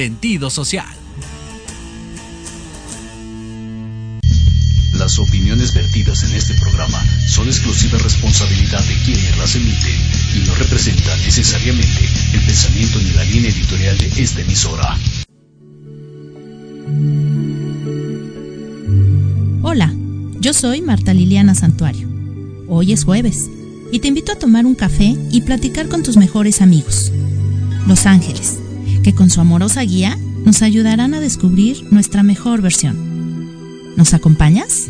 sentido social. Las opiniones vertidas en este programa son exclusiva responsabilidad de quienes las emiten y no representan necesariamente el pensamiento ni la línea editorial de esta emisora. Hola, yo soy Marta Liliana Santuario. Hoy es jueves y te invito a tomar un café y platicar con tus mejores amigos, los ángeles, que con su amorosa guía nos ayudarán a descubrir nuestra mejor versión. ¿Nos acompañas?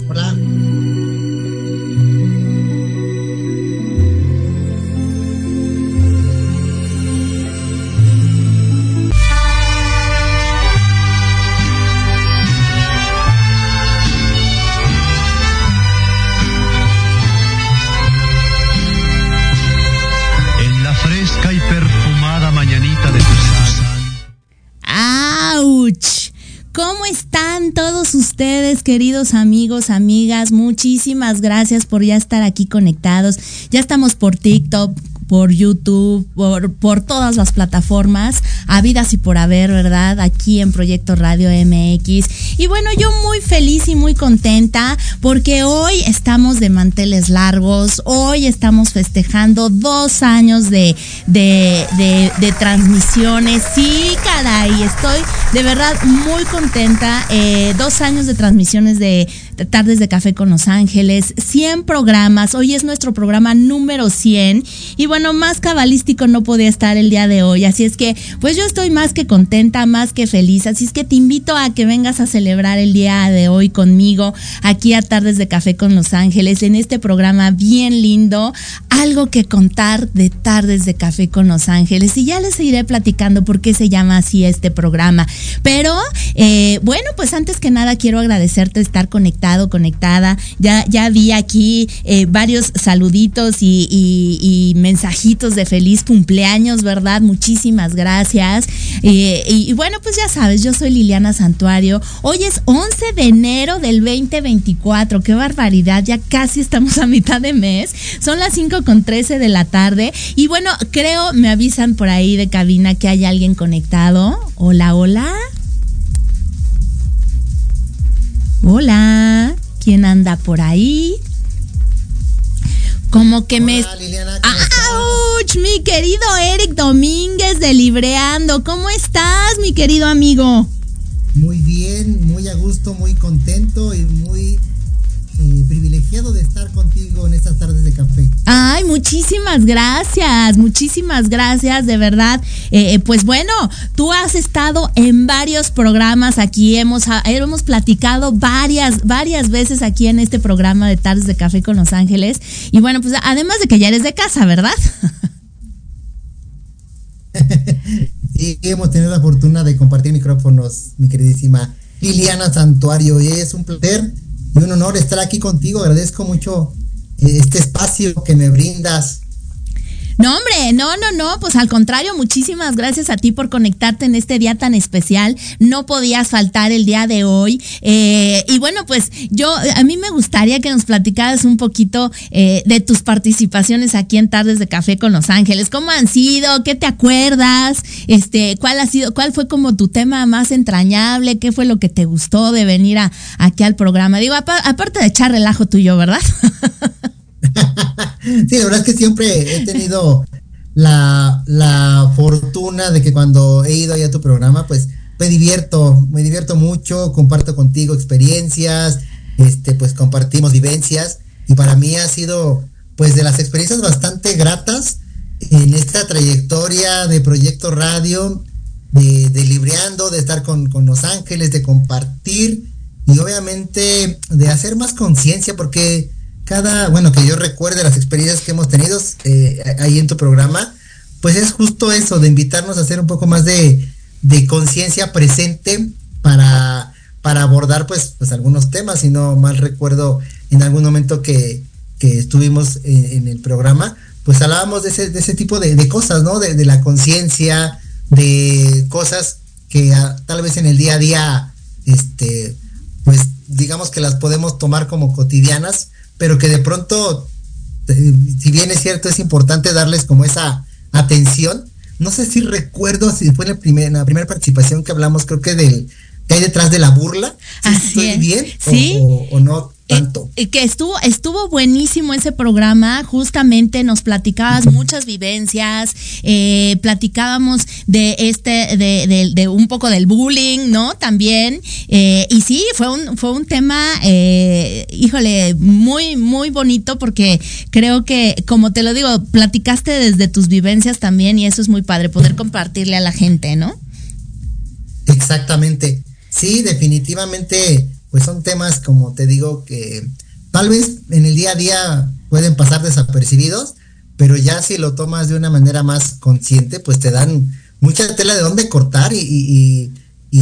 Ustedes, queridos amigos, amigas? Muchísimas gracias por ya estar aquí conectados. Ya estamos por TikTok, por YouTube, por, por todas las plataformas, habidas y por haber, ¿verdad? Aquí en Proyecto Radio MX. Y bueno, yo muy feliz y muy contenta porque hoy estamos de manteles largos, hoy estamos festejando dos años de, de, de, de transmisiones. Sí, caray, estoy de verdad muy contenta. Eh, dos años de transmisiones de Tardes de Café con Los Ángeles, 100 programas. Hoy es nuestro programa número 100. Y bueno, más cabalístico no podía estar el día de hoy. Así es que, pues yo estoy más que contenta, más que feliz. Así es que te invito a que vengas a celebrar el día de hoy conmigo aquí a Tardes de Café con Los Ángeles en este programa bien lindo. Algo que contar de Tardes de Café con Los Ángeles. Y ya les iré platicando por qué se llama así este programa. Pero, eh, bueno, pues antes que nada quiero agradecerte estar conectado conectada. Ya, ya vi aquí eh, varios saluditos y, y, mensajitos de feliz cumpleaños, ¿verdad? Muchísimas gracias. Eh, y, y, bueno, pues ya sabes, yo soy Liliana Santuario. Hoy es 11 de enero del 2024. Qué barbaridad, ya casi estamos a mitad de mes. Son las 5 con 13 de la tarde. Y bueno, creo, me avisan por ahí de cabina que hay alguien conectado. Hola, hola. Hola, ¿quién anda por ahí? Como que Hola, me... Liliana, ¿cómo ¡Auch! Mi querido Eric Domínguez de Libreando. ¿Cómo estás, mi querido amigo? Muy bien, muy a gusto, muy contento y muy eh, privilegiado de estar contigo en estas tardes de café. Ay, muchísimas gracias, muchísimas gracias, de verdad. Eh, pues bueno, tú has estado en varios programas aquí, hemos, hemos platicado varias, varias veces aquí en este programa de Tardes de Café con Los Ángeles. Y bueno, pues además de que ya eres de casa, ¿verdad? sí, hemos tenido la fortuna de compartir micrófonos, mi queridísima Liliana Santuario. Y es un placer y un honor estar aquí contigo. Agradezco mucho eh, este espacio que me brindas. No, hombre, no, no, no, pues al contrario, muchísimas gracias a ti por conectarte en este día tan especial. No podías faltar el día de hoy. Eh, y bueno, pues yo, a mí me gustaría que nos platicaras un poquito eh, de tus participaciones aquí en Tardes de Café con Los Ángeles. ¿Cómo han sido? ¿Qué te acuerdas? Este, ¿cuál ha sido, cuál fue como tu tema más entrañable? ¿Qué fue lo que te gustó de venir a, aquí al programa? Digo, aparte de echar relajo tuyo, ¿verdad? sí, la verdad es que siempre he tenido la, la, fortuna de que cuando he ido ahí a tu programa, pues me divierto, me divierto mucho, comparto contigo experiencias, este, pues compartimos vivencias y para mí ha sido pues de las experiencias bastante gratas en esta trayectoria de Proyecto Radio, de, de libreando, de estar con, con Los Ángeles, de compartir y obviamente de hacer más conciencia porque cada, bueno, que yo recuerde las experiencias que hemos tenido eh, ahí en tu programa, pues es justo eso, de invitarnos a hacer un poco más de, de conciencia presente para, para abordar pues, pues algunos temas, si no mal recuerdo en algún momento que, que estuvimos en, el programa, pues hablábamos de ese, de ese tipo de, cosas, ¿no? De, la conciencia, de cosas que tal vez en el día a día, este, pues digamos que las podemos tomar como cotidianas, pero que de pronto, eh, si bien es cierto, es importante darles como esa atención, no sé si recuerdo si fue en la, primera la primera participación que hablamos, creo que del que hay detrás de la burla. ¿Estoy bien? ¿Sí? o no? Tanto. Eh, que estuvo, estuvo buenísimo ese programa, justamente nos platicabas muchas vivencias, eh, platicábamos de este, de, de, un poco del bullying, ¿no? También, eh, y sí, fue un, fue un tema, híjole, muy, muy bonito porque creo que, como te lo digo, platicaste desde tus vivencias también y eso es muy padre, poder compartirle a la gente, ¿no? Exactamente. Sí, definitivamente pues son temas, como te digo, que tal vez en el día a día pueden pasar desapercibidos, pero ya si lo tomas de una manera más consciente, pues te dan mucha tela de dónde cortar y,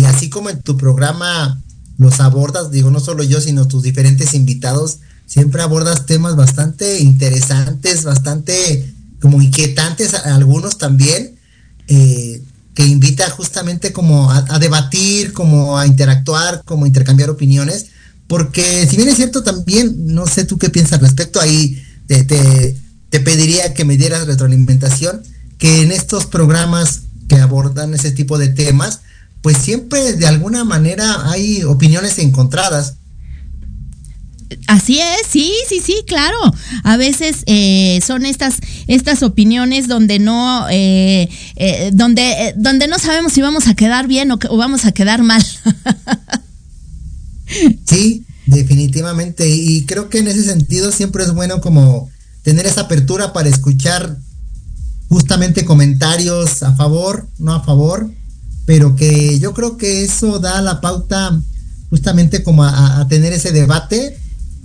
así como en tu programa los abordas, digo, no solo yo, sino tus diferentes invitados, siempre abordas temas bastante interesantes, bastante como inquietantes, algunos también, eh, que invita justamente como a, debatir, como a interactuar, como a intercambiar opiniones, porque si bien es cierto también, no sé tú qué piensas al respecto, ahí te, te, pediría que me dieras retroalimentación, que en estos programas que abordan ese tipo de temas, pues siempre de alguna manera hay opiniones encontradas. Así es, sí, sí, sí, claro. A veces eh, son estas, estas opiniones donde no, eh, eh, donde, donde no sabemos si vamos a quedar bien o, vamos a quedar mal. sí, definitivamente. Y creo que en ese sentido siempre es bueno como tener esa apertura para escuchar justamente comentarios a favor, no a favor, pero que yo creo que eso da la pauta justamente como a tener ese debate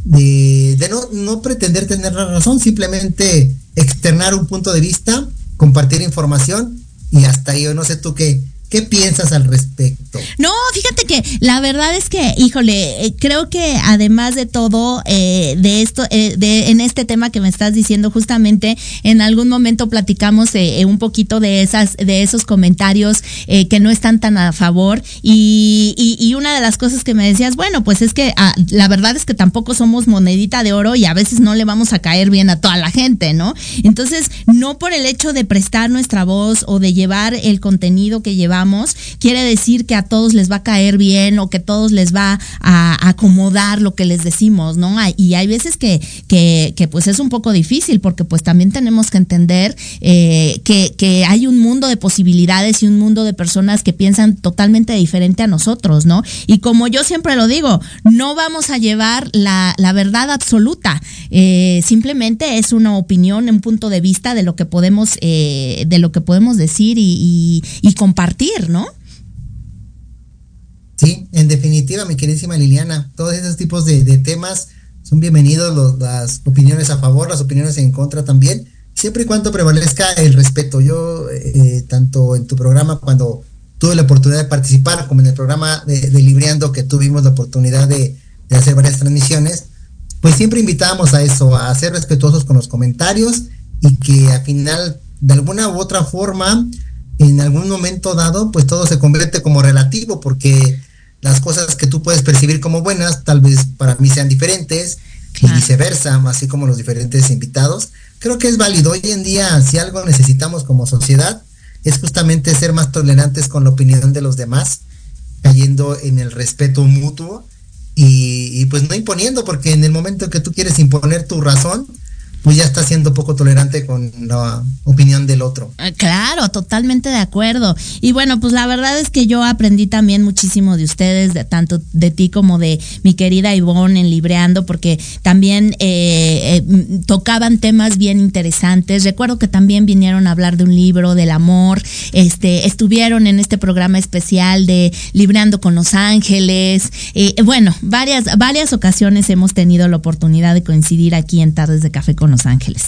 de, no, no pretender tener la razón, simplemente externar un punto de vista, compartir información y hasta ahí, yo no sé tú qué, ¿Qué piensas al respecto? No, fíjate que la verdad es que, híjole, eh, creo que además de todo, eh, de esto, eh, de, en este tema que me estás diciendo, justamente en algún momento platicamos un poquito de esas, de esos comentarios que no están tan a favor. Y, y, una de las cosas que me decías, bueno, pues es que ah, la verdad es que tampoco somos monedita de oro y a veces no le vamos a caer bien a toda la gente, ¿no? Entonces, no por el hecho de prestar nuestra voz o de llevar el contenido que llevamos, quiere decir que a todos les va a caer bien o que todos les va a, acomodar lo que les decimos, ¿no? Y hay veces que, que, pues es un poco difícil porque pues también tenemos que entender eh, que, que hay un mundo de posibilidades y un mundo de personas que piensan totalmente diferente a nosotros, ¿no? Y como yo siempre lo digo, no vamos a llevar la, verdad absoluta, eh, simplemente es una opinión, un punto de vista de lo que podemos, eh, de lo que podemos decir y compartir, ¿no? Sí, en definitiva, mi queridísima Liliana, todos esos tipos de, temas son bienvenidos, las opiniones a favor, las opiniones en contra también, siempre y cuando prevalezca el respeto. Yo, eh, tanto en tu programa, cuando tuve la oportunidad de participar, como en el programa de, Libreando, que tuvimos la oportunidad de, de hacer varias transmisiones, pues siempre invitábamos a eso, a ser respetuosos con los comentarios y que al final, de alguna u otra forma, en algún momento dado, pues todo se convierte como relativo, porque las cosas que tú puedes percibir como buenas, tal vez para mí sean diferentes, y viceversa, así como los diferentes invitados. Creo que es válido. Hoy en día, si algo necesitamos como sociedad, es justamente ser más tolerantes con la opinión de los demás, cayendo en el respeto mutuo y, y pues no imponiendo, porque en el momento que tú quieres imponer tu razón, pues ya está siendo poco tolerante con la opinión del otro. Ah, claro, totalmente de acuerdo. Y bueno, pues la verdad es que yo aprendí también muchísimo de ustedes, de, tanto de ti como de mi querida Ivonne en Libreando, porque también eh, eh, tocaban temas bien interesantes. Recuerdo que también vinieron a hablar de un libro, del amor, este, estuvieron en este programa especial de Libreando con Los Ángeles. Eh, bueno, varias, varias ocasiones hemos tenido la oportunidad de coincidir aquí en Tardes de Café con los Ángeles.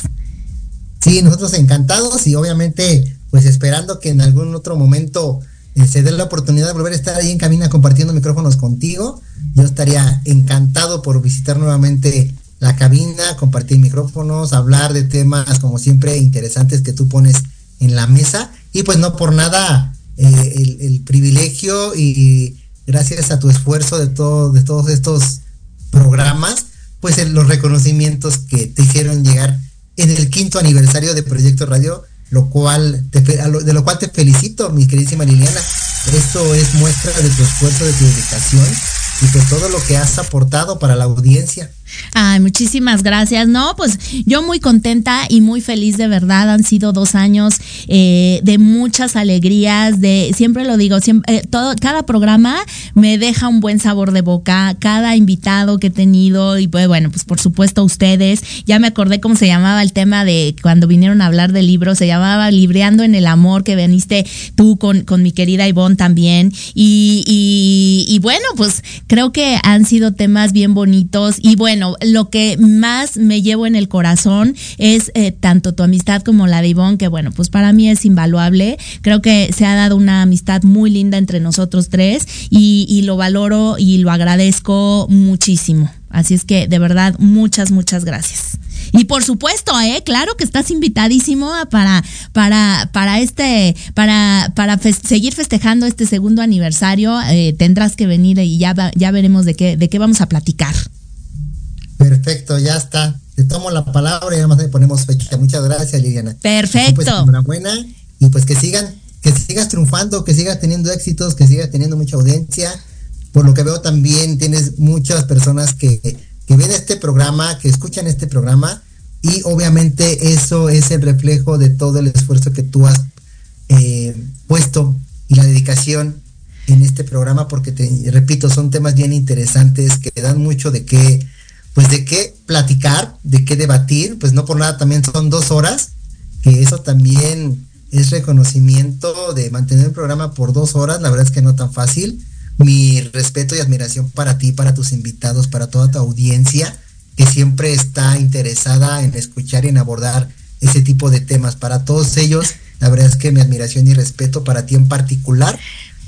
Sí, nosotros encantados y obviamente pues esperando que en algún otro momento eh, se dé la oportunidad de volver a estar ahí en cabina compartiendo micrófonos contigo. Yo estaría encantado por visitar nuevamente la cabina, compartir micrófonos, hablar de temas como siempre interesantes que tú pones en la mesa y pues no por nada eh, el, el, privilegio y gracias a tu esfuerzo de todo, de todos estos programas pues los reconocimientos que te hicieron llegar en el quinto aniversario de Proyecto Radio, lo cual te, de lo cual te felicito, mi queridísima Liliana. Esto es muestra de tu esfuerzo, de tu dedicación y de todo lo que has aportado para la audiencia. Ay, muchísimas gracias. No, pues yo muy contenta y muy feliz de verdad. Han sido dos años eh, de muchas alegrías, de siempre lo digo, siempre, eh, todo, cada programa me deja un buen sabor de boca, cada invitado que he tenido y pues bueno, pues por supuesto ustedes. Ya me acordé cómo se llamaba el tema de cuando vinieron a hablar del libro, se llamaba Libreando en el Amor, que veniste tú con, con mi querida Ivonne también. Y, y, y bueno, pues creo que han sido temas bien bonitos y bueno, bueno, lo que más me llevo en el corazón es eh, tanto tu amistad como la de Ivonne, que bueno, pues para mí es invaluable. Creo que se ha dado una amistad muy linda entre nosotros tres y, lo valoro y lo agradezco muchísimo. Así es que de verdad, muchas, muchas gracias. Y por supuesto, eh, claro que estás invitadísimo para, para, para este, para, para seguir festejando este segundo aniversario. Eh, tendrás que venir y ya, ya veremos de qué, de qué vamos a platicar. Perfecto, ya está. Te tomo la palabra y además le ponemos fecha. Muchas gracias, Liliana. Perfecto. Pues, enhorabuena y pues que sigan, que sigas triunfando, que sigas teniendo éxitos, que sigas teniendo mucha audiencia. Por lo que veo también tienes muchas personas que, que ven este programa, que escuchan este programa y obviamente eso es el reflejo de todo el esfuerzo que tú has eh, puesto y la dedicación en este programa porque te repito son temas bien interesantes que dan mucho de qué pues de qué platicar, de qué debatir, pues no por nada también son dos horas, que eso también es reconocimiento de mantener el programa por dos horas, la verdad es que no tan fácil. Mi respeto y admiración para ti, para tus invitados, para toda tu audiencia, que siempre está interesada en escuchar y en abordar ese tipo de temas. Para todos ellos, la verdad es que mi admiración y respeto para ti en particular.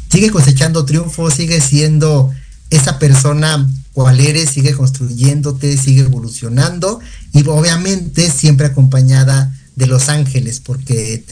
Sigue cosechando triunfos, sigue siendo esa persona cual eres, sigue construyéndote, sigue evolucionando y obviamente siempre acompañada de los ángeles, porque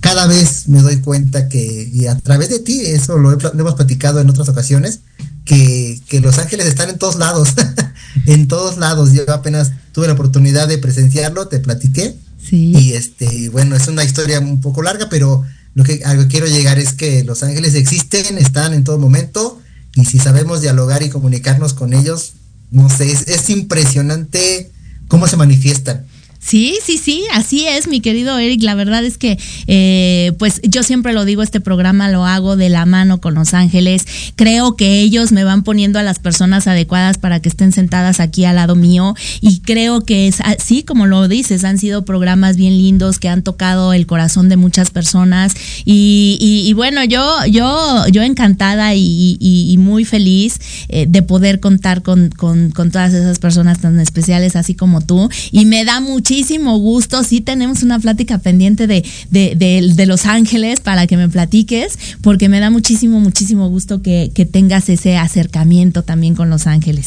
cada vez me doy cuenta que, y a través de ti, eso lo, hemos platicado en otras ocasiones, que, que, los ángeles están en todos lados, en todos lados. Yo apenas tuve la oportunidad de presenciarlo, te platiqué. Sí. Y este, bueno, es una historia un poco larga, pero lo que, a lo que quiero llegar es que los ángeles existen, están en todo momento, y si sabemos dialogar y comunicarnos con ellos, no sé, es, es impresionante cómo se manifiestan. Sí, sí, sí, así es, mi querido Eric. La verdad es que, eh, pues yo siempre lo digo, este programa lo hago de la mano con Los Ángeles. Creo que ellos me van poniendo a las personas adecuadas para que estén sentadas aquí al lado mío y creo que es así como lo dices, han sido programas bien lindos que han tocado el corazón de muchas personas y, y, bueno, yo, yo, yo encantada y, y muy feliz eh, de poder contar con, con, con todas esas personas tan especiales así como tú y me da muchísimo muchísimo gusto. Sí tenemos una plática pendiente de, de, Los Ángeles para que me platiques, porque me da muchísimo, muchísimo gusto que, tengas ese acercamiento también con Los Ángeles.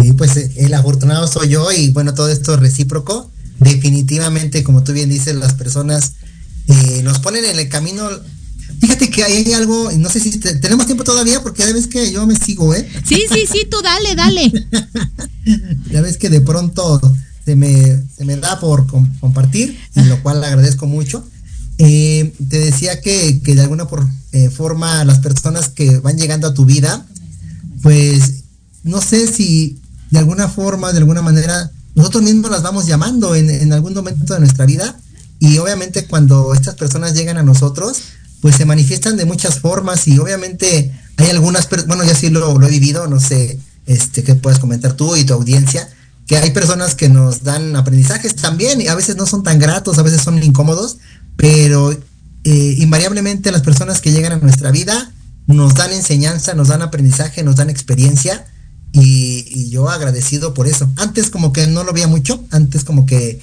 Sí, pues eh, el afortunado soy yo y bueno, todo esto es recíproco. Definitivamente, como tú bien dices, las personas eh, nos ponen en el camino Fíjate que hay algo, no sé si tenemos tiempo todavía, porque ya ves que yo me sigo, ¿eh? Sí, sí, sí, tú dale, dale. ya ves que de pronto se me, se me da por compartir, en lo cual agradezco mucho. Eh, te decía que, de alguna por, eh, forma las personas que van llegando a tu vida, pues no sé si de alguna forma, de alguna manera, nosotros mismos las vamos llamando en, en algún momento de nuestra vida y obviamente cuando estas personas llegan a nosotros, pues se manifiestan de muchas formas y obviamente hay algunas, bueno, ya sí lo, lo he vivido, no sé, este, qué puedes comentar tú y tu audiencia, que hay personas que nos dan aprendizajes también y a veces no son tan gratos, a veces son incómodos, pero eh, invariablemente las personas que llegan a nuestra vida nos dan enseñanza, nos dan aprendizaje, nos dan experiencia y, yo agradecido por eso. Antes como que no lo veía mucho, antes como que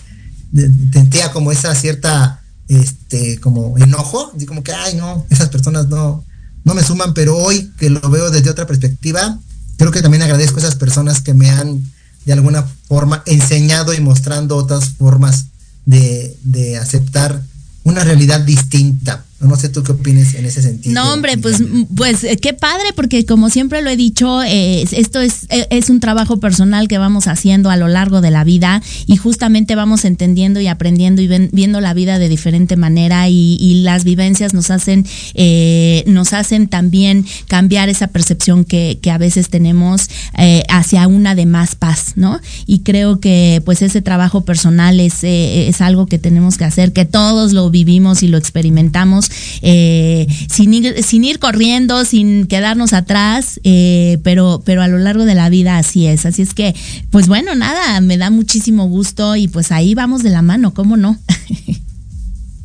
sentía como esa cierta, este, como enojo, y como que, ay no, esas personas no, no me suman, pero hoy que lo veo desde otra perspectiva, creo que también agradezco a esas personas que me han de alguna forma enseñado y mostrando otras formas de, aceptar una realidad distinta. No sé tú qué opinas en ese sentido. No, hombre, pues, pues eh, qué padre, porque como siempre lo he dicho, eh, esto es, eh, es un trabajo personal que vamos haciendo a lo largo de la vida y justamente vamos entendiendo y aprendiendo y ven- viendo la vida de diferente manera y, y las vivencias nos hacen, eh, nos hacen también cambiar esa percepción que, que a veces tenemos eh, hacia una de más paz, ¿no? Y creo que pues ese trabajo personal es, eh, es algo que tenemos que hacer, que todos lo vivimos y lo experimentamos eh, sin, ir, sin ir corriendo, sin quedarnos atrás, eh, pero, pero a lo largo de la vida así es. Así es que, pues bueno, nada, me da muchísimo gusto y pues ahí vamos de la mano, ¿cómo no?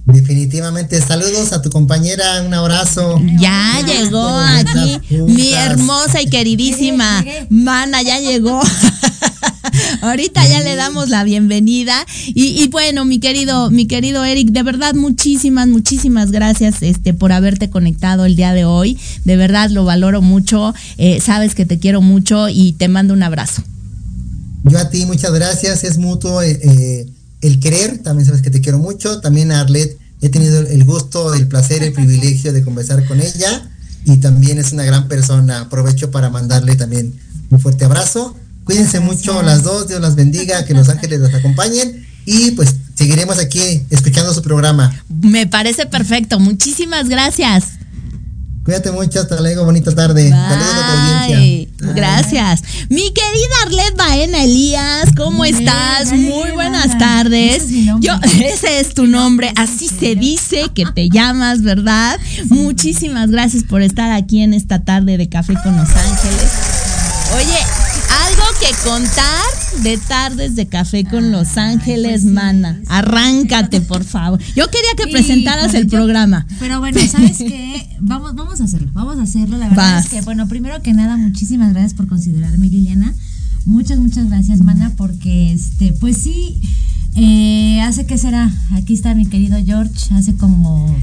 Definitivamente, saludos a tu compañera, un abrazo. Ya llegó Bonitas aquí mi hermosa y queridísima. Mana, ya llegó. Ahorita ya le damos la bienvenida. Y, y bueno, mi querido, mi querido Eric, de verdad, muchísimas, muchísimas gracias este, por haberte conectado el día de hoy. De verdad lo valoro mucho. Eh, sabes que te quiero mucho y te mando un abrazo. Yo a ti, muchas gracias. Es mutuo eh, eh, el querer. También sabes que te quiero mucho. También a Arlet he tenido el gusto, el placer, el privilegio de conversar con ella. Y también es una gran persona. Aprovecho para mandarle también un fuerte abrazo. Cuídense mucho las dos. Dios las bendiga. Que los ángeles las acompañen. Y pues seguiremos aquí escuchando su programa. Me parece perfecto. Muchísimas gracias. Cuídate mucho. Hasta luego. Bonita tarde. Saludos a tu Bye. audiencia. Gracias. Mi querida Arlet Baena Elías, ¿cómo bien, estás? Muy buenas tardes. Ese es. Yo, ese es tu nombre, así se dice que te llamas, ¿verdad? Muchísimas gracias por estar aquí en esta tarde de Café con Los Ángeles. Oye, algo que contar de tardes de Café con Los Ángeles, pues sí, mana. sí. Arráncate, por favor. Yo quería que presentaras el yo- programa. Pero bueno, ¿sabes qué? Vamos, vamos a hacerlo, vamos a hacerlo. La verdad Vas. es que, bueno, primero que nada, muchísimas gracias por considerarme, Liliana. Muchas, muchas gracias, Mana, porque, este, pues sí, eh, hace que será, aquí está mi querido George, hace como,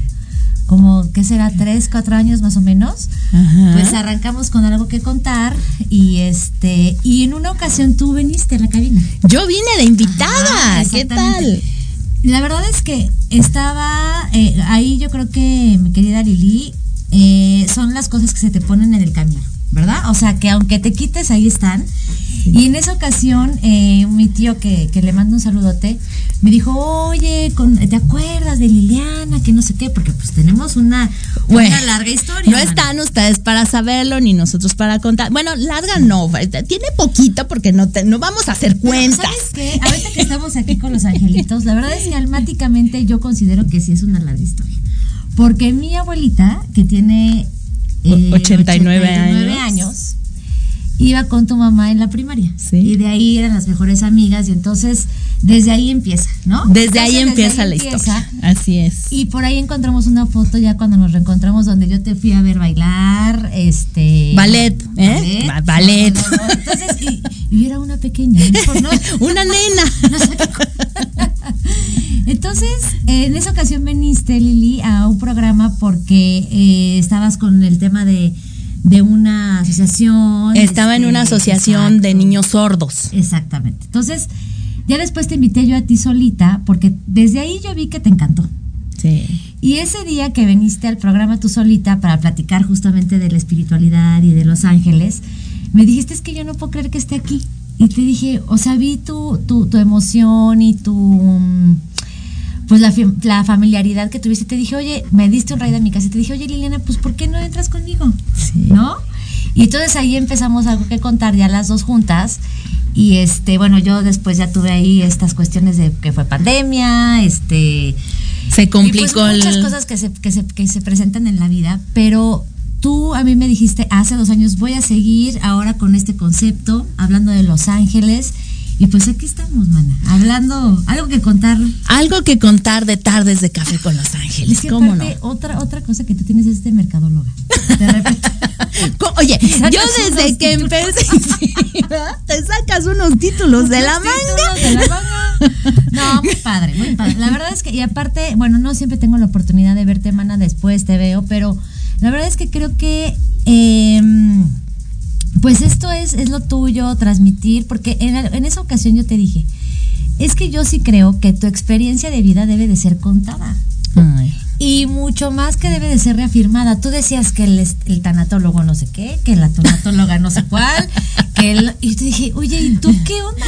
como, ¿qué será? Tres, cuatro años más o menos. Ajá. Pues arrancamos con algo que contar y este, y en una ocasión tú viniste a la cabina. Yo vine de invitada. Ajá, ¿Qué tal? La verdad es que estaba eh, ahí, yo creo que mi querida Lili, eh, son las cosas que se te ponen en el camino, ¿verdad? O sea, que aunque te quites, ahí están. Y en esa ocasión, eh, mi tío, que, que le mando un saludote, me dijo, oye, con- ¿te acuerdas de Liliana? Que no sé qué, porque pues tenemos una, Bueno, una larga historia. No mana. están ustedes para saberlo ni nosotros para contar. Bueno, larga no, tiene poquito porque no te- no vamos a hacer Pero, cuentas. ¿Sabes qué? Ahorita que estamos aquí con los angelitos, la verdad es que almáticamente yo considero que sí es una larga historia. Porque mi abuelita, que tiene eh, 89 años, años. Iba con tu mamá en la primaria. Sí. Y de ahí eran las mejores amigas y entonces desde ahí empieza, ¿no? Desde ahí empieza ahí la empieza. historia. Así es. Y por ahí encontramos una foto ya cuando nos reencontramos donde yo te fui a ver bailar, este... Ballet, ¿eh? Ba- ballet. No, no, no. Entonces, y, y era una pequeña. Una nena. Entonces, en esa ocasión viniste, Lili, a un programa porque eh, estabas con el tema de, de una asociación. Estaba en este, una asociación de niños sordos. Exactamente. Entonces, ya después te invité yo a ti solita porque desde ahí yo vi que te encantó. Sí. Y ese día que viniste al programa tú solita para platicar justamente de la espiritualidad y de los ángeles, me dijiste es que yo no puedo creer que esté aquí. Y te dije, o sea, vi tu, tu, tu emoción y tu mm, pues la, la familiaridad que tuviste. Te dije, oye, me diste un raid a mi casa y te dije, oye Liliana, pues ¿por qué no entras conmigo? Sí. ¿No? Y entonces ahí empezamos algo que contar ya las dos juntas. Y este, bueno, yo después ya tuve ahí estas cuestiones de que fue pandemia, este, Se y complicó pues muchas el. cosas que se, que, se, que se presentan en la vida, pero tú a mí me dijiste hace dos años, voy a seguir ahora con este concepto, hablando de Los Ángeles, y pues aquí estamos, mana, hablando, algo que contar. Algo que contar de tardes de café con Los Ángeles. Es que ¿Cómo no? aparte, otra, otra cosa que tú tienes es de mercadóloga. De repente. Oye, yo desde que títulos. empecé, te sacas unos títulos de la manga. de la manga. No, muy padre, muy padre. La verdad es que, y aparte, bueno, no siempre tengo la oportunidad de verte, mana, después te veo, pero la verdad es que creo que, eh, pues esto es, es lo tuyo, transmitir, porque en, en esa ocasión yo te dije, es que yo sí creo que tu experiencia de vida debe de ser contada. Ay, y mucho más que debe de ser reafirmada. Tú decías que el, el tanatólogo no sé qué, que la tanatóloga no sé cuál, que el, y te dije, oye, ¿y tú qué onda?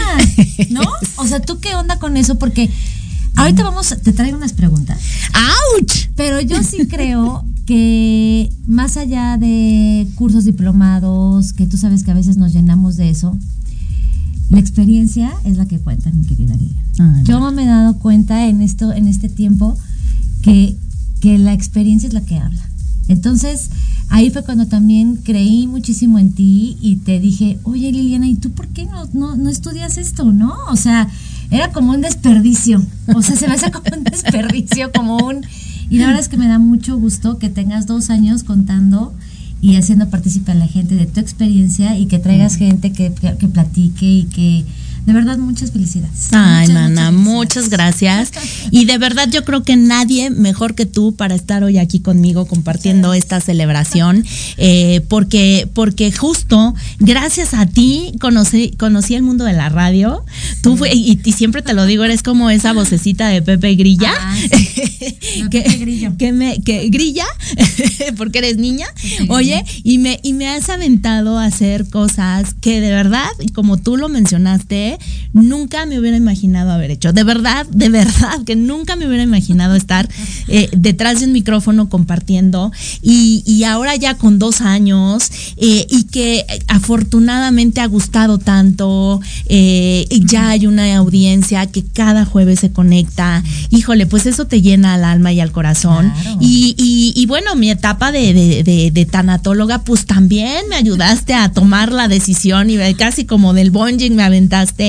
¿No? O sea, ¿tú qué onda con eso? Porque ahorita vamos, te traigo unas preguntas. ¡Auch! Pero yo sí creo que más allá de cursos diplomados, que tú sabes que a veces nos llenamos de eso, la experiencia es la que cuenta, mi querida Lilia. Yo me he dado cuenta en esto, en este tiempo, que, que la experiencia es la que habla. Entonces, ahí fue cuando también creí muchísimo en ti y te dije, oye Liliana, ¿y tú por qué no, no, no estudias esto? ¿No? O sea, era como un desperdicio. O sea, se me hace como un desperdicio, como un... Y la verdad es que me da mucho gusto que tengas dos años contando y haciendo participar a la gente de tu experiencia y que traigas gente que, que, que platique y que de verdad muchas felicidades. Ay, Muchas, mana, muchas muchas gracias. Y de verdad yo creo que nadie mejor que tú para estar hoy aquí conmigo compartiendo esta celebración, eh, porque, porque justo gracias a ti conocí, conocí el mundo de la radio. Tú fue, y, y siempre te lo digo, eres como esa vocecita de Pepe Grilla. Ah, sí. Que, Pepe Grillo. que me, que grilla, porque eres niña. Pepe Oye, y me, y me has aventado a hacer cosas que de verdad, y como tú lo mencionaste, nunca me hubiera imaginado haber hecho. De verdad, de verdad, que nunca me hubiera imaginado estar eh, detrás de un micrófono compartiendo. Y, y ahora ya con dos años, eh, y que afortunadamente ha gustado tanto, eh, y ya hay una audiencia que cada jueves se conecta. Híjole, pues eso te llena al alma y al corazón. Claro. Y, y, y bueno, mi etapa de, de, de, de tanatóloga, pues también me ayudaste a tomar la decisión y casi como del bonging me aventaste.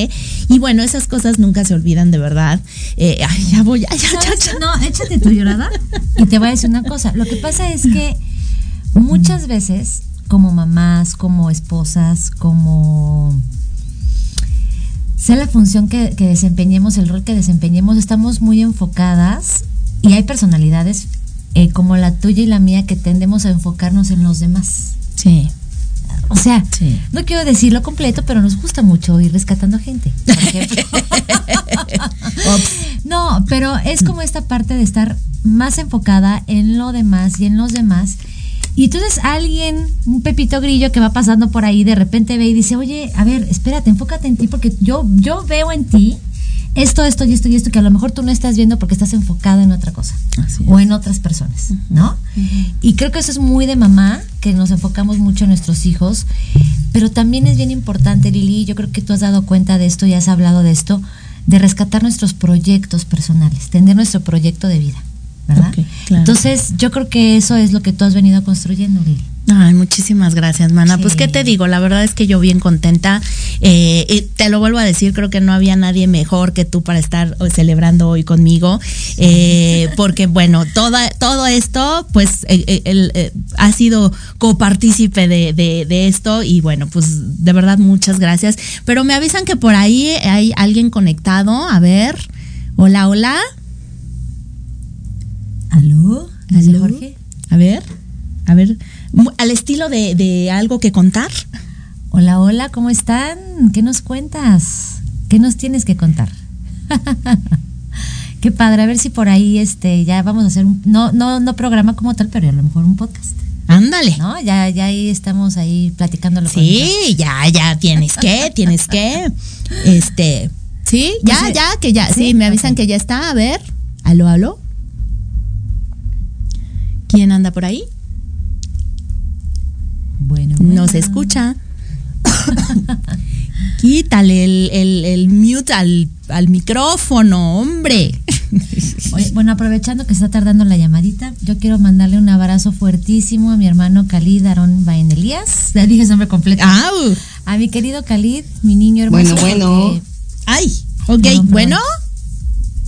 Y bueno, esas cosas nunca se olvidan de verdad. Eh, ay, ya voy, ya, ya. No, échate tu llorada y te voy a decir una cosa. Lo que pasa es que muchas veces, como mamás, como esposas, como sea la función que, que desempeñemos, el rol que desempeñemos, estamos muy enfocadas y hay personalidades eh, como la tuya y la mía que tendemos a enfocarnos en los demás. Sí. O sea, Sí. no quiero decirlo completo, pero nos gusta mucho ir rescatando gente. Por ejemplo. no, pero es como esta parte de estar más enfocada en lo demás y en los demás. Y entonces alguien, un pepito grillo que va pasando por ahí, de repente ve y dice, oye, a ver, espérate, enfócate en ti, porque yo, yo veo en ti esto, esto y esto y esto que a lo mejor tú no estás viendo porque estás enfocado en otra cosa Así o es. en otras personas, ¿no? Y creo que eso es muy de mamá, que nos enfocamos mucho en nuestros hijos, pero también es bien importante, Lili, yo creo que tú has dado cuenta de esto y has hablado de esto, de rescatar nuestros proyectos personales, tener nuestro proyecto de vida, ¿verdad? Claro. Entonces, yo creo que eso es lo que tú has venido construyendo, Lili. Ay, muchísimas gracias, mana. Sí. Pues, ¿qué te digo? La verdad es que yo bien contenta. Eh, y te lo vuelvo a decir, creo que no había nadie mejor que tú para estar hoy celebrando hoy conmigo. Eh, porque, bueno, toda, todo esto, pues, eh, eh, el, eh, ha sido copartícipe de, de, de esto. Y bueno, pues, de verdad, muchas gracias. Pero me avisan que por ahí hay alguien conectado. A ver. Hola, hola. ¿Aló? ¿Dice ¿Aló? Jorge? A ver. A ver. Al estilo de, de algo que contar. Hola, hola, ¿cómo están? ¿Qué nos cuentas? ¿Qué nos tienes que contar? Qué padre, a ver si por ahí este ya vamos a hacer un no no no programa como tal, pero a lo mejor un podcast, Ándale. ¿no? Ya ya ahí estamos ahí platicándolo con Sí, ya, ya tienes que, tienes que. Este, sí, ya, Pues, eh, ya, que ya, sí, ¿sí? me avisan que ya está. A ver, aló, aló. ¿Quién anda por ahí? Bueno, No bueno. se escucha. Quítale el, el, el mute al, al micrófono, hombre. Oye, bueno, aprovechando que está tardando la llamadita, yo quiero mandarle un abrazo fuertísimo a mi hermano Khalid Aarón Baen Elías. Ya dije su nombre completo. Au. A mi querido Khalid, mi niño hermoso. Bueno, bueno. porque- Ay, ok, bueno.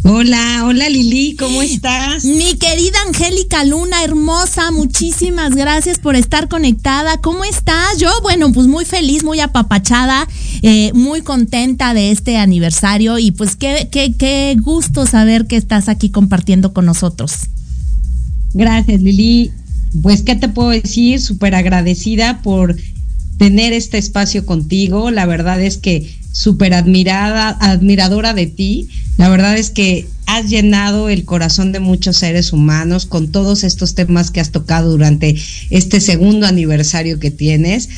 Hola, hola Lili, ¿cómo estás? Mi querida Angélica Luna, hermosa, muchísimas gracias por estar conectada. ¿Cómo estás? Yo, bueno, pues muy feliz, muy apapachada, eh, muy contenta de este aniversario y pues qué, qué, qué gusto saber que estás aquí compartiendo con nosotros. Gracias Lili. Pues, ¿qué te puedo decir? Súper agradecida por tener este espacio contigo. La verdad es que súper admirada, admiradora de ti. La verdad es que has llenado el corazón de muchos seres humanos con todos estos temas que has tocado durante este segundo aniversario que tienes.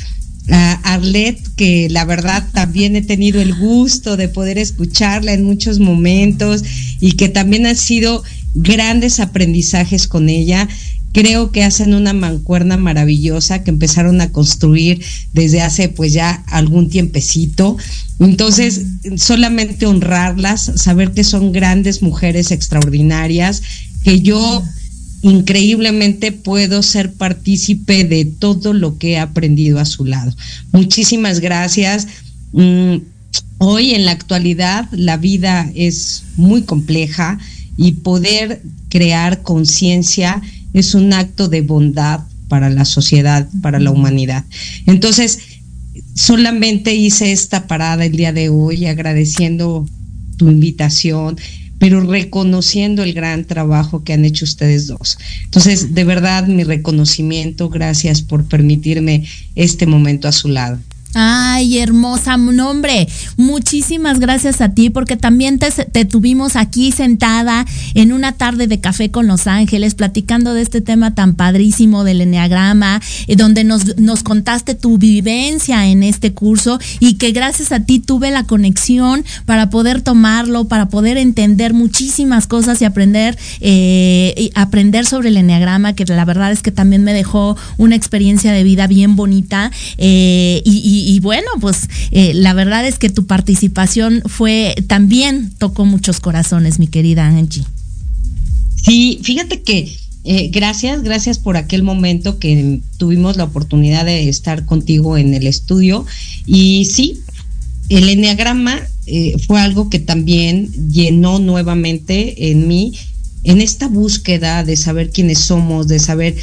A Arlet, que la verdad también he tenido el gusto de poder escucharla en muchos momentos y que también han sido grandes aprendizajes con ella creo que hacen una mancuerna maravillosa que empezaron a construir desde hace pues ya algún tiempecito. Entonces, solamente honrarlas, saber que son grandes mujeres extraordinarias, que yo increíblemente puedo ser partícipe de todo lo que he aprendido a su lado. Muchísimas gracias. Mm, hoy en la actualidad la vida es muy compleja y poder crear conciencia es un acto de bondad para la sociedad, para la humanidad. Entonces, solamente hice esta parada el día de hoy agradeciendo tu invitación, pero reconociendo el gran trabajo que han hecho ustedes dos. Entonces, de verdad, mi reconocimiento, gracias por permitirme este momento a su lado. Ay, hermosa nombre. Muchísimas gracias a ti porque también te, tuvimos aquí sentada en una tarde de café con Los Ángeles platicando de este tema tan padrísimo del enneagrama, eh, donde nos, nos contaste tu vivencia en este curso y que gracias a ti tuve la conexión para poder tomarlo, para poder entender muchísimas cosas y aprender, eh, aprender sobre el enneagrama, que la verdad es que también me dejó una experiencia de vida bien bonita eh, y bueno, pues eh, la verdad es que tu participación fue también tocó muchos corazones, mi querida Angie. Sí, fíjate que eh, gracias, gracias por aquel momento que tuvimos la oportunidad de estar contigo en el estudio. Y sí, el enneagrama eh, fue algo que también llenó nuevamente en mí, en esta búsqueda de saber quiénes somos, de saber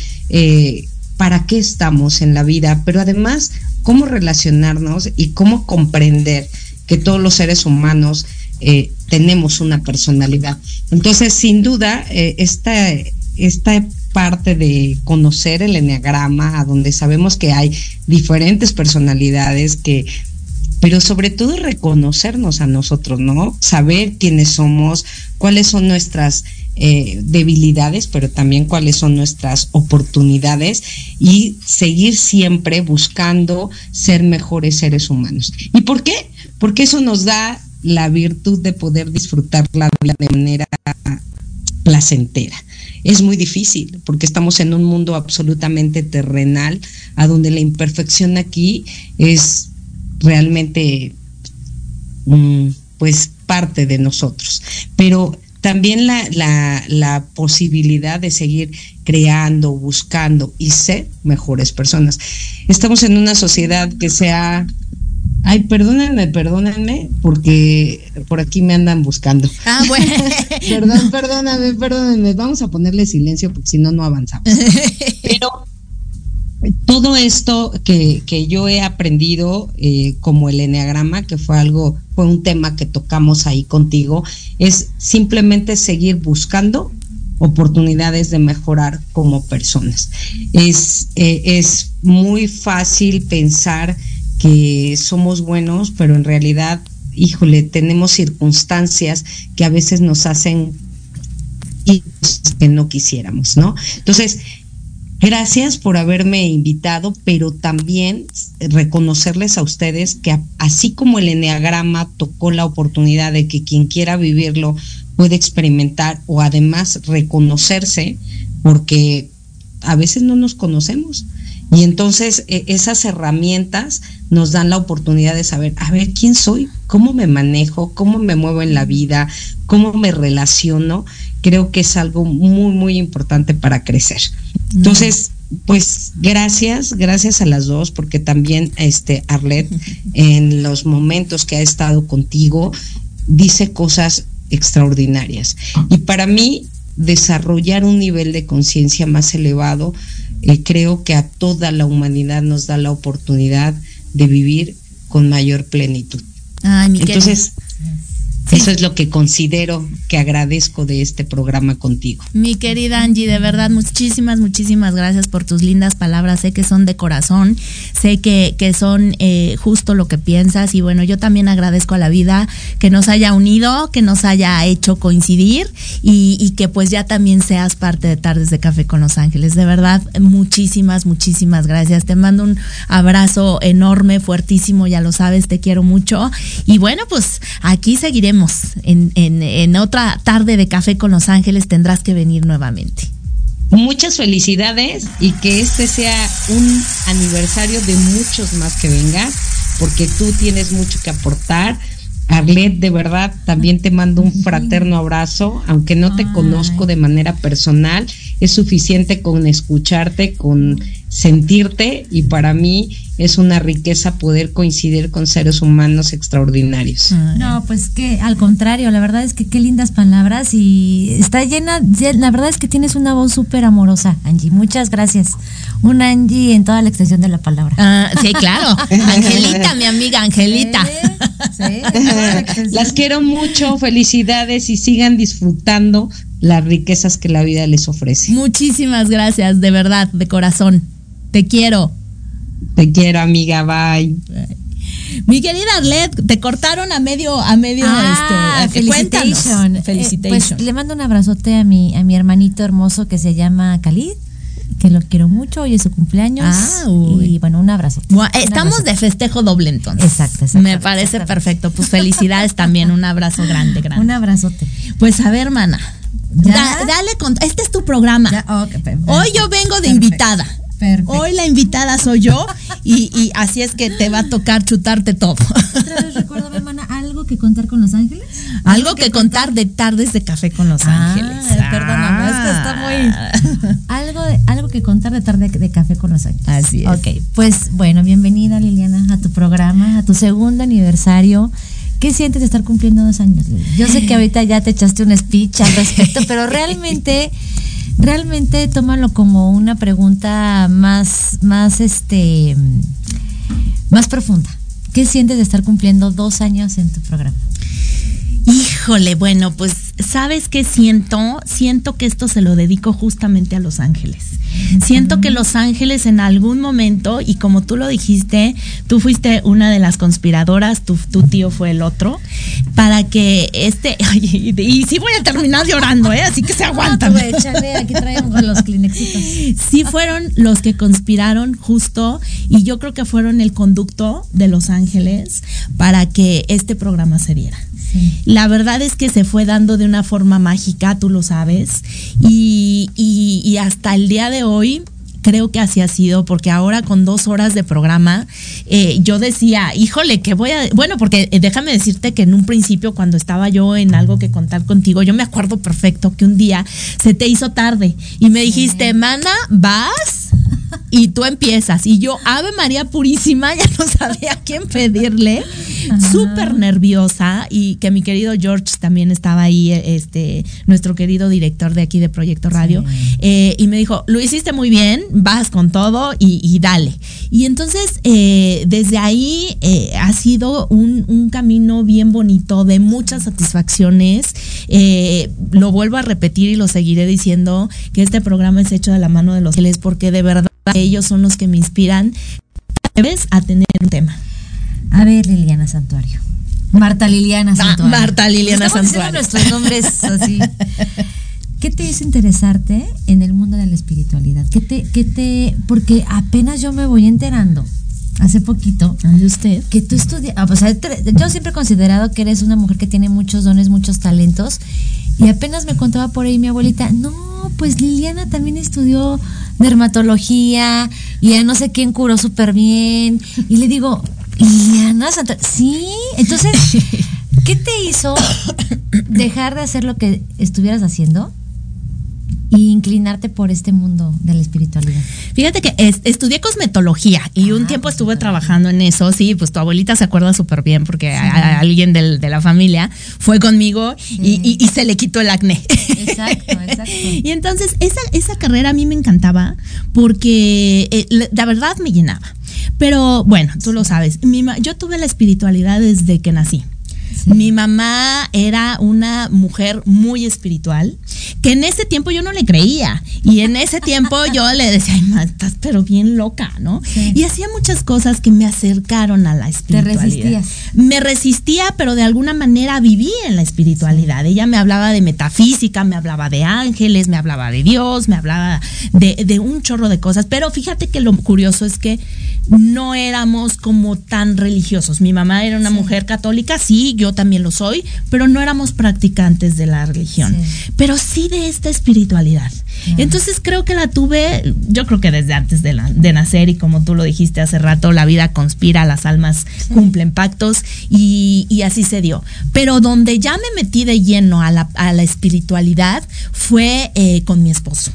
para qué estamos en la vida, pero además cómo relacionarnos y cómo comprender que todos los seres humanos eh, tenemos una personalidad. Entonces, sin duda, eh, esta, esta parte de conocer el enneagrama, a donde sabemos que hay diferentes personalidades que pero sobre todo reconocernos a nosotros, ¿no? Saber quiénes somos, cuáles son nuestras eh, debilidades, pero también cuáles son nuestras oportunidades y seguir siempre buscando ser mejores seres humanos. ¿Y por qué? Porque eso nos da la virtud de poder disfrutar la de manera placentera. Es muy difícil porque estamos en un mundo absolutamente terrenal, a donde la imperfección aquí es realmente mm, pues parte de nosotros. Pero también la, la, la, posibilidad de seguir creando, buscando y ser mejores personas. Estamos en una sociedad que sea... Ay, perdónenme, perdónenme, porque por aquí me andan buscando. Ah, bueno. Perdón, perdóname, perdónenme. Vamos a ponerle silencio porque si no, no avanzamos. Pero todo esto que, que, yo he aprendido eh, como el enneagrama, que fue algo, fue un tema que tocamos ahí contigo, es simplemente seguir buscando oportunidades de mejorar como personas. Es, eh, es muy fácil pensar que somos buenos, pero en realidad, híjole, tenemos circunstancias que a veces nos hacen que no quisiéramos, ¿no? Entonces, Gracias por haberme invitado, pero también reconocerles a ustedes que así como el Enneagrama tocó la oportunidad de que quien quiera vivirlo puede experimentar o además reconocerse, porque a veces no nos conocemos. Y entonces e, esas herramientas nos dan la oportunidad de saber, a ver, ¿quién soy? ¿Cómo me manejo? ¿Cómo me muevo en la vida? ¿Cómo me relaciono? Creo que es algo muy, muy importante para crecer. Entonces, pues gracias, gracias a las dos, porque también este Arlet, en los momentos que ha estado contigo, dice cosas extraordinarias. Y para mí, desarrollar un nivel de conciencia más elevado, eh, creo que a toda la humanidad nos da la oportunidad de vivir con mayor plenitud. Ay, mi Entonces, Eso es lo que considero que agradezco de este programa contigo. Mi querida Angie, de verdad, muchísimas, muchísimas gracias por tus lindas palabras. Sé que son de corazón, sé que, que son eh, justo lo que piensas y bueno, yo también agradezco a la vida que nos haya unido, que nos haya hecho coincidir y, y que pues ya también seas parte de Tardes de Café con Los Ángeles. De verdad, muchísimas, muchísimas gracias. Te mando un abrazo enorme, fuertísimo, ya lo sabes, te quiero mucho. Y bueno, pues aquí seguiremos en, en, en, otra tarde de café con Los Ángeles. Tendrás que venir nuevamente. Muchas felicidades y que este sea un aniversario de muchos más que vengas, porque tú tienes mucho que aportar. Arlet, de verdad, también te mando un fraterno abrazo, aunque no te Ay. conozco de manera personal, es suficiente con escucharte, con sentirte y para mí es una riqueza poder coincidir con seres humanos extraordinarios. No, pues que al contrario, la verdad es que qué lindas palabras y está llena, la verdad es que tienes una voz súper amorosa, Angie. Muchas gracias. Una Angie en toda la extensión de la palabra. Ah, sí, claro. Angelita, mi amiga Angelita. Sí, sí, Las quiero mucho, felicidades y sigan disfrutando las riquezas que la vida les ofrece. Muchísimas gracias, de verdad, de corazón. Te quiero. Te quiero, amiga. Bye. Mi querida Arlet, te cortaron a medio, a medio ah, este. Felicitation. Eh, felicitation. Eh, pues le mando un abrazote a mi, a mi hermanito hermoso que se llama Khalid que lo quiero mucho, hoy es su cumpleaños. Ah, uy. Y bueno, un abrazo. Bueno, estamos un abrazo. de festejo doble entonces. Exacto, exacto Me parece exacto. perfecto. Pues felicidades también, un abrazo grande, grande. Un abrazote. Pues a ver, hermana. Da, dale con. Este es tu programa. Ya, okay, perfecto, Hoy yo vengo de perfecto. invitada. Perfecto. Hoy la invitada soy yo y, y, así es que te va a tocar chutarte todo. Otra vez recuérdame, hermana, algo que contar con Los Ángeles. Algo, que, que, contar de tardes de café con Los ah, Ángeles. Perdóname, ah. es que está muy. algo, de, algo que contar de tarde de café con Los Ángeles. Así es. Ok, pues bueno, bienvenida Liliana a tu programa, a tu segundo aniversario. ¿Qué sientes de estar cumpliendo dos años? Yo sé que ahorita ya te echaste un speech al respecto, pero realmente realmente tómalo como una pregunta más, más, este, más profunda. ¿Qué sientes de estar cumpliendo dos años en tu programa? Híjole, bueno, pues, ¿sabes qué siento? Siento que esto se lo dedico justamente a Los Ángeles. Siento que Los Ángeles en algún momento, y como tú lo dijiste, tú fuiste una de las conspiradoras, tu, tu tío fue el otro, para que este, y, y, sí voy a terminar llorando, ¿eh? así que se aguantan. No, échale, aquí traemos los. Sí fueron los que conspiraron justo, y yo creo que fueron el conducto de Los Ángeles para que este programa se diera. Sí. La verdad es que se fue dando de una forma mágica, tú lo sabes, y, y, y hasta el día de hoy creo que así ha sido, porque ahora con dos horas de programa, eh, yo decía, híjole, que voy a. Bueno, porque eh, déjame decirte que en un principio, cuando estaba yo en algo que contar contigo, yo me acuerdo perfecto que un día se te hizo tarde y me dijiste, mana, vas y tú empiezas. Y yo, Ave María Purísima, ya no sabía a quién pedirle, súper nerviosa, y que mi querido George también estaba ahí, este, nuestro querido director de aquí de Proyecto Radio, sí. eh, y me dijo, lo hiciste muy bien, vas con todo y, y dale. Y entonces, eh, desde ahí eh, ha sido un, un, camino bien bonito, de muchas satisfacciones. Eh, lo vuelvo a repetir y lo seguiré diciendo, que este programa es hecho de la mano de los ángeles, porque de verdad ellos son los que me inspiran a tener un tema. A ver, Liliana Santuario. Marta Liliana Santuario. Ah, Marta Liliana Santuario. nuestros nombres así. ¿Qué te hizo interesarte en el mundo de la espiritualidad? ¿Qué te, qué te, porque apenas yo me voy enterando hace poquito ¿De usted? que tú estudias, o sea, yo siempre he considerado que eres una mujer que tiene muchos dones, muchos talentos y apenas me contaba por ahí mi abuelita, no, pues Liliana también estudió dermatología y a no sé quién curó súper bien y le digo, Liliana Santa, sí, entonces, ¿qué te hizo dejar de hacer lo que estuvieras haciendo? Y inclinarte por este mundo de la espiritualidad? Fíjate que es, estudié cosmetología y ah, un tiempo estuve trabajando en eso. Sí, pues tu abuelita se acuerda súper bien porque sí. a, a alguien del, de la familia fue conmigo sí. y, y, y, se le quitó el acné. Exacto, exacto. y entonces esa, esa carrera a mí me encantaba porque eh, la verdad me llenaba. Pero bueno, tú lo sabes, mi, yo tuve la espiritualidad desde que nací. Mi mamá era una mujer muy espiritual, que en ese tiempo yo no le creía. Y en ese tiempo yo le decía, ay, ma, estás pero bien loca, ¿no? Sí. Y hacía muchas cosas que me acercaron a la espiritualidad. resistías. Me resistía, pero de alguna manera viví en la espiritualidad. Ella me hablaba de metafísica, me hablaba de ángeles, me hablaba de Dios, me hablaba de, de un chorro de cosas. Pero fíjate que lo curioso es que no éramos como tan religiosos. Mi mamá era una mujer católica, sí, yo también lo soy, pero no éramos practicantes de la religión. Sí. Pero sí de esta espiritualidad. Entonces creo que la tuve, yo creo que desde antes de, la- de nacer y como tú lo dijiste hace rato, la vida conspira, las almas cumplen pactos y, y así se dio. Pero donde ya me metí de lleno a la, a la espiritualidad fue eh, con mi esposo.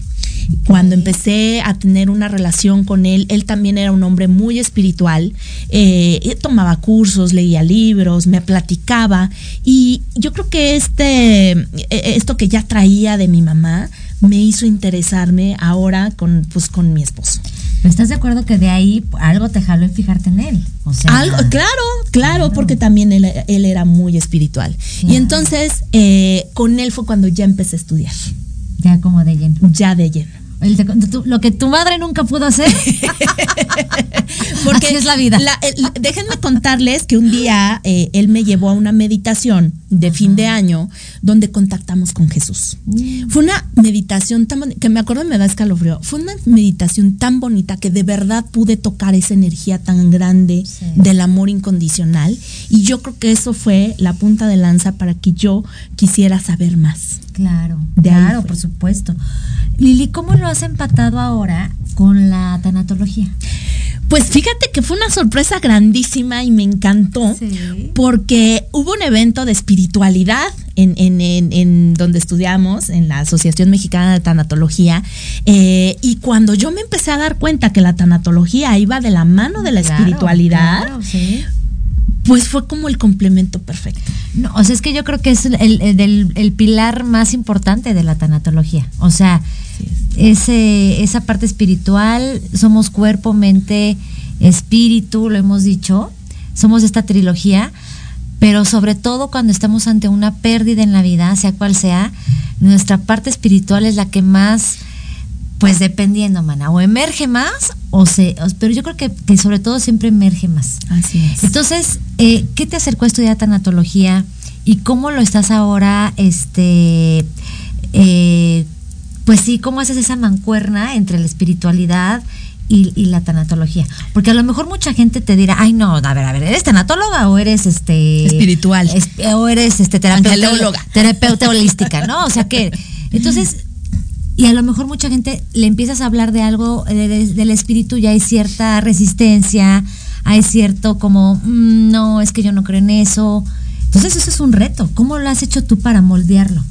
Cuando empecé a tener una relación con él, él también era un hombre muy espiritual, eh, tomaba cursos, leía libros, me platicaba y yo creo que este, eh, esto que ya traía de mi mamá me hizo interesarme ahora con, pues, con mi esposo. Pero ¿Estás de acuerdo que de ahí algo te jaló en fijarte en él? O sea, Algo, claro, claro, porque también él, él era muy espiritual. Y entonces eh, con él fue cuando ya empecé a estudiar, Ya como de lleno. ya de lleno. El lo que tu madre nunca pudo hacer. Porque Así es la vida. el- déjenme contarles que un día eh, él me llevó a una meditación de fin de año donde contactamos con Jesús. Mm. Fue una meditación tan bonita, que me acuerdo me da escalofrío. Fue una meditación tan bonita que de verdad pude tocar esa energía tan grande Sí. del amor incondicional. Y yo creo que eso fue la punta de lanza para que yo quisiera saber más. Claro, De claro, por supuesto. Lili, ¿cómo lo has empatado ahora con la tanatología? Pues fíjate que fue una sorpresa grandísima y me encantó Sí. porque hubo un evento de espiritualidad en, en, en, en donde estudiamos, en la Asociación Mexicana de Tanatología, eh, y cuando yo me empecé a dar cuenta que la tanatología iba de la mano de la Claro, espiritualidad, claro, sí. Pues fue como el complemento perfecto. No, o sea, es que yo creo que es el, el- pilar más importante de la tanatología. O sea, ese, esa parte espiritual, somos cuerpo, mente, espíritu, lo hemos dicho, somos esta trilogía, pero sobre todo cuando estamos ante una pérdida en la vida, sea cual sea, nuestra parte espiritual es la que más, pues dependiendo, mana, o emerge más, o se, pero yo creo que, que sobre todo siempre emerge más. Así es. Entonces, eh, ¿qué te acercó a estudiar tanatología y cómo lo estás ahora, este, eh, pues sí, cómo haces esa mancuerna entre la espiritualidad y, y la tanatología? Porque a lo mejor mucha gente te dirá, ay no, a ver, a ver, ¿eres tanatóloga o eres este Espiritual. es- o eres este terapeuta, terapeuta holística, ¿no? O sea que, entonces, y a lo mejor mucha gente le empiezas a hablar de algo de- de- del espíritu y hay cierta resistencia, hay cierto como, "Mm, no, es que yo no creo en eso. Entonces eso es un reto. ¿Cómo lo has hecho tú para moldearlo?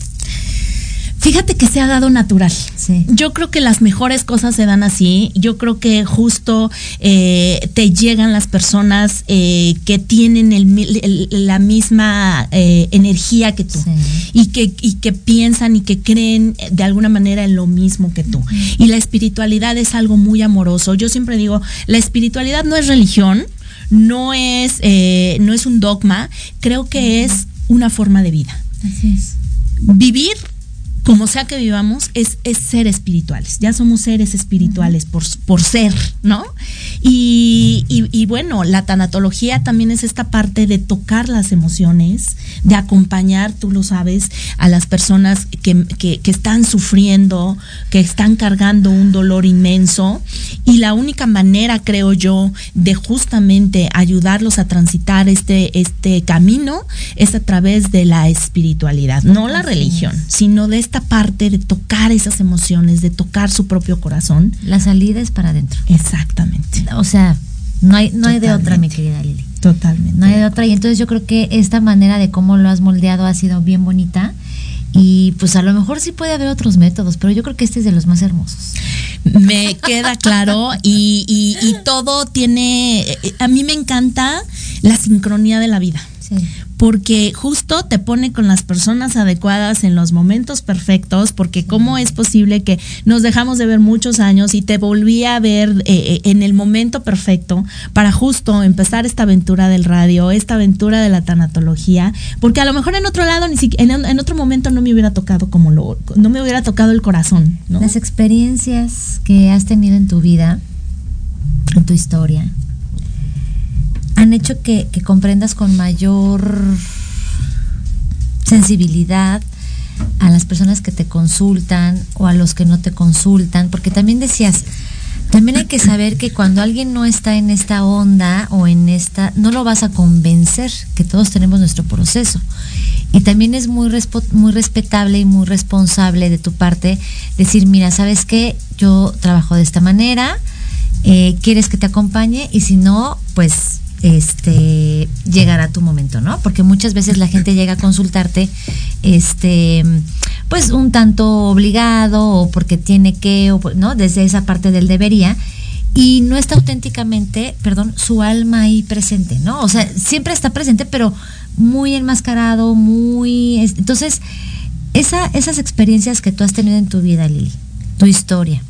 Fíjate que se ha dado natural. Sí. Yo creo que las mejores cosas se dan así. Yo creo que justo eh, te llegan las personas eh, que tienen el mi- el- la misma eh, energía que tú Sí. y, que, y que piensan y que creen de alguna manera en lo mismo que tú. Y la espiritualidad es algo muy amoroso. Yo siempre digo, la espiritualidad no es religión, no es, no es un dogma, creo que es una forma de vida Así es. vivir como sea que vivamos es, es ser espirituales. Ya somos seres espirituales por, por ser, ¿no? Y, y- y bueno, la tanatología también es esta parte de tocar las emociones, de acompañar, tú lo sabes, a las personas que, que- que están sufriendo, que están cargando un dolor inmenso. Y la única manera, creo yo, de justamente ayudarlos a transitar este, este camino es a través de la espiritualidad, no la religión, sino de esta parte de tocar esas emociones, de tocar su propio corazón. La salida es para adentro. Exactamente, O sea, no hay, no hay de otra, mi querida Lili. totalmente. No hay de otra. Y entonces yo creo que esta manera de cómo lo has moldeado ha sido bien bonita. Y pues a lo mejor sí puede haber otros métodos, pero yo creo que este es de los más hermosos. Me queda claro y, y- y todo tiene, a mí me encanta la sincronía de la vida. Sí. Porque justo te pone con las personas adecuadas en los momentos perfectos, porque cómo es posible que nos dejamos de ver muchos años y te volví a ver eh, eh, en el momento perfecto para justo empezar esta aventura del radio, esta aventura de la tanatología, porque a lo mejor en otro lado, ni siquiera, en, otro momento no me hubiera tocado como lo, no me hubiera tocado el corazón. Las experiencias que has tenido en tu vida, en tu historia, han hecho que, comprendas con mayor sensibilidad a las personas que te consultan o a los que no te consultan, porque también decías, también hay que saber que cuando alguien no está en esta onda o en esta, no lo vas a convencer, que todos tenemos nuestro proceso. Y también es muy, muy respetable y muy responsable de tu parte decir, mira, ¿sabes qué? Yo trabajo de esta manera, eh, ¿quieres que te acompañe? Y si no, pues este llegará tu momento, ¿no? Porque muchas veces la gente llega a consultarte, este, pues un tanto obligado o porque tiene que, o, ¿no? Desde esa parte del debería y no está auténticamente, perdón, su alma ahí presente, ¿no? O sea, siempre está presente, pero muy enmascarado, muy, entonces esa, esas experiencias que tú has tenido en tu vida, Lili, tu historia,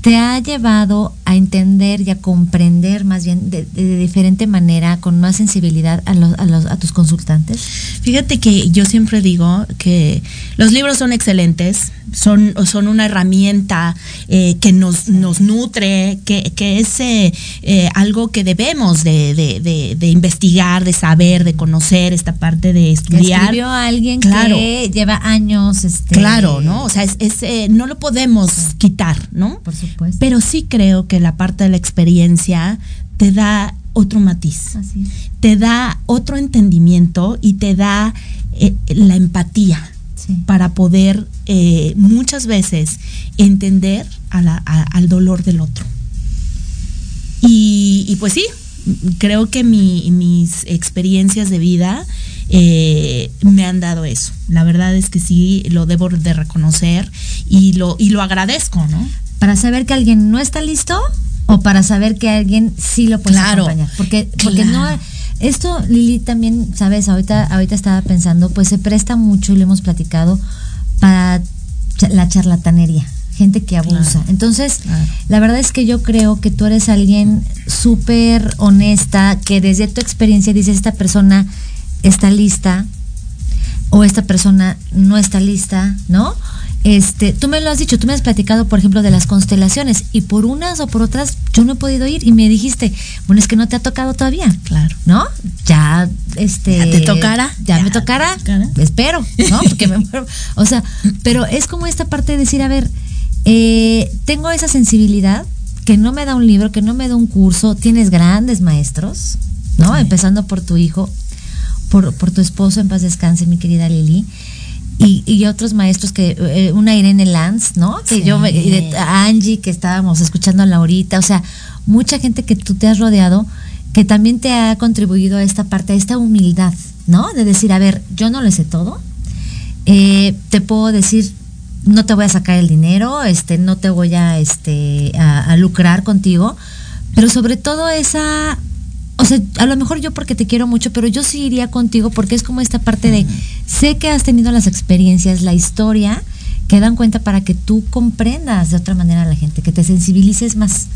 te ha llevado a entender y a comprender más bien de, diferente manera, con más sensibilidad a, los, a, los, a tus consultantes? Fíjate que yo siempre digo que los libros son excelentes, son, son una herramienta eh, que nos, nos nutre, que, que es eh, eh, algo que debemos de, de, de, investigar, de saber, de conocer, esta parte de estudiar. Escribió a alguien claro. que lleva años. Este, claro, ¿no? O sea, es, no lo podemos quitar, ¿no? Por supuesto. Pero sí creo que la parte de la experiencia te da otro matiz, te da otro entendimiento y te da la empatía para poder eh, muchas veces entender al dolor del otro. Y, pues sí, creo que mis experiencias de vida eh, me han dado eso. La verdad es que sí, lo debo de reconocer y lo, y lo agradezco, ¿no? Para saber que alguien no está listo o para saber que alguien sí lo puede acompañar. Porque, porque no esto, Lili, también, sabes, ahorita, ahorita estaba pensando, pues se presta mucho, y lo hemos platicado, para la charlatanería, gente que abusa. Entonces, la verdad es que yo creo que tú eres alguien súper honesta, que desde tu experiencia dices, esta persona está lista o esta persona no está lista, ¿no? Este, tú me lo has dicho, tú me has platicado, por ejemplo, de las constelaciones y por unas o por otras yo no he podido ir y me dijiste, bueno, es que no te ha tocado todavía, claro, ¿no? Ya, este, ya te tocará, ya, me tocará, espero, ¿no? Porque me o sea, pero es como esta parte de decir, a ver, eh, tengo esa sensibilidad que no me da un libro, que no me da un curso, tienes grandes maestros, ¿no? Empezando por tu hijo, por, por tu esposo, en paz descanse, mi querida Lili y, otros maestros que eh, una Irene Lanz, ¿no? Que yo y Angie que estábamos escuchando a Laurita, o sea, mucha gente que tú te has rodeado que también te ha contribuido a esta parte, a esta humildad, ¿no? De decir, a ver, yo no le sé todo, eh, te puedo decir, no te voy a sacar el dinero, este, no te voy a, este, a lucrar contigo, pero sobre todo esa o sea, a lo mejor yo porque te quiero mucho, pero yo sí iría contigo porque es como esta parte de, sé que has tenido las experiencias, la historia, que dan cuenta para que tú comprendas de otra manera a la gente, que te sensibilices más.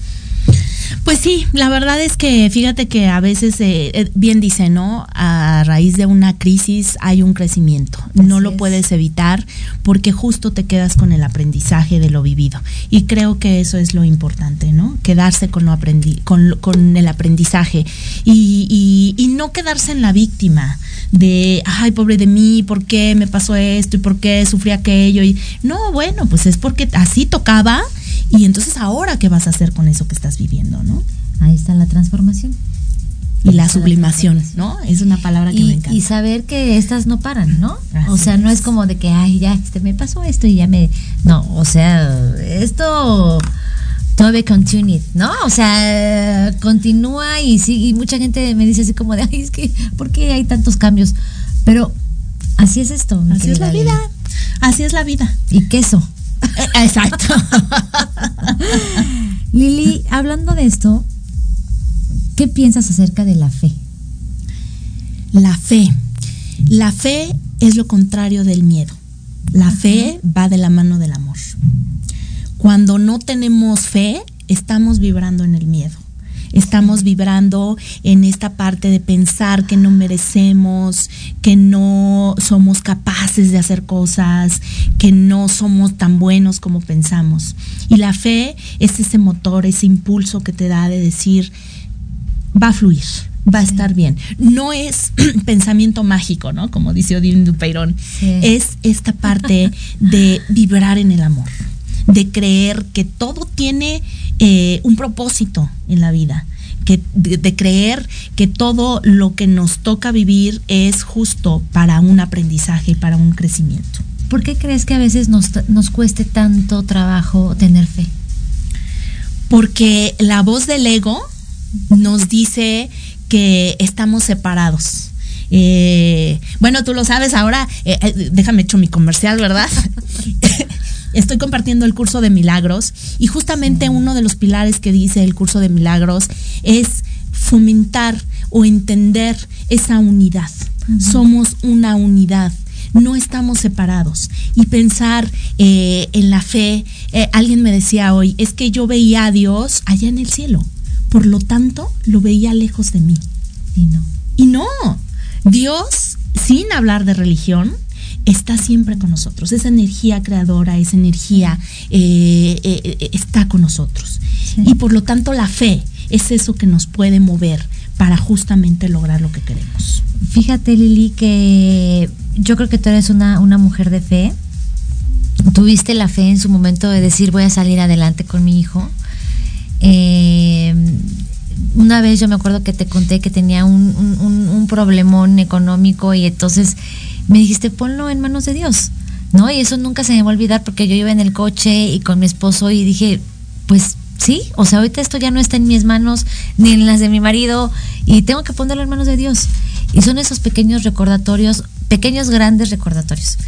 Pues sí, la verdad es que fíjate que a veces, eh, eh, bien dice, ¿no? A raíz de una crisis hay un crecimiento. no lo puedes evitar porque justo te quedas con el aprendizaje de lo vivido. Y creo que eso es lo importante, ¿no? Quedarse con, lo aprendi con, con el aprendizaje y, y, no quedarse en la víctima de, ay, pobre de mí, ¿por qué me pasó esto y por qué sufrí aquello? Y no, bueno, pues es porque así tocaba y entonces ahora, ¿qué vas a hacer con eso que estás viviendo, no? Ahí está la transformación. Y la sublimación, ¿no? Es una palabra que me encanta. Y saber que estas no paran, ¿no? o sea, no es como de que, ay, ya, este, me pasó esto y ya me... No, o sea, esto todavía continúa, ¿no? O sea, continúa y sí, y mucha gente me dice así como de, ay, es que, ¿por qué hay tantos cambios? Pero así es esto. Así es la vida. Así es la vida. Y queso. Exacto. Lili, hablando de esto, ¿qué piensas acerca de la fe? La fe. La fe es lo contrario del miedo. La fe va de la mano del amor. Cuando no tenemos fe, estamos vibrando en el miedo. Estamos vibrando en esta parte de pensar que no merecemos, que no somos capaces de hacer cosas, que no somos tan buenos como pensamos. Y la fe es ese motor, ese impulso que te da de decir, va a fluir, va a estar bien. No es pensamiento mágico, ¿no? Como dice Odín Dupeirón. Sí. Es esta parte de vibrar en el amor, de creer que todo tiene eh, un propósito en la vida. Que, de, de creer que todo lo que nos toca vivir es justo para un aprendizaje y para un crecimiento. ¿Por qué crees que a veces nos, nos cueste tanto trabajo tener fe? Porque la voz del ego nos dice que estamos separados. Eh, bueno, tú lo sabes ahora, eh, eh, déjame hecho mi comercial, ¿verdad? Estoy compartiendo el curso de milagros y justamente uno de los pilares que dice el curso de milagros es fomentar o entender esa unidad. Somos una unidad no estamos separados. Y pensar eh, en la fe, eh, alguien me decía hoy, es que yo veía a Dios allá en el cielo, por lo tanto lo veía lejos de mí. Y no. Y no, Dios, sin hablar de religión, está siempre con nosotros. Esa energía creadora, esa energía eh, eh, eh, está con nosotros. Sí. Y por lo tanto la fe es eso que nos puede mover para justamente lograr lo que queremos. Fíjate, Lili, que yo creo que tú eres una, una mujer de fe. Tuviste la fe en su momento de decir voy a salir adelante con mi hijo. Eh, una vez yo me acuerdo que te conté que tenía un, un, un, problemón económico y entonces me dijiste ponlo en manos de Dios, ¿no? Y eso nunca se me va a olvidar porque yo iba en el coche y con mi esposo y dije, pues sí, o sea, ahorita esto ya no está en mis manos ni en las de mi marido y tengo que ponerlo en manos de Dios. Y son esos pequeños recordatorios, pequeños grandes recordatorios.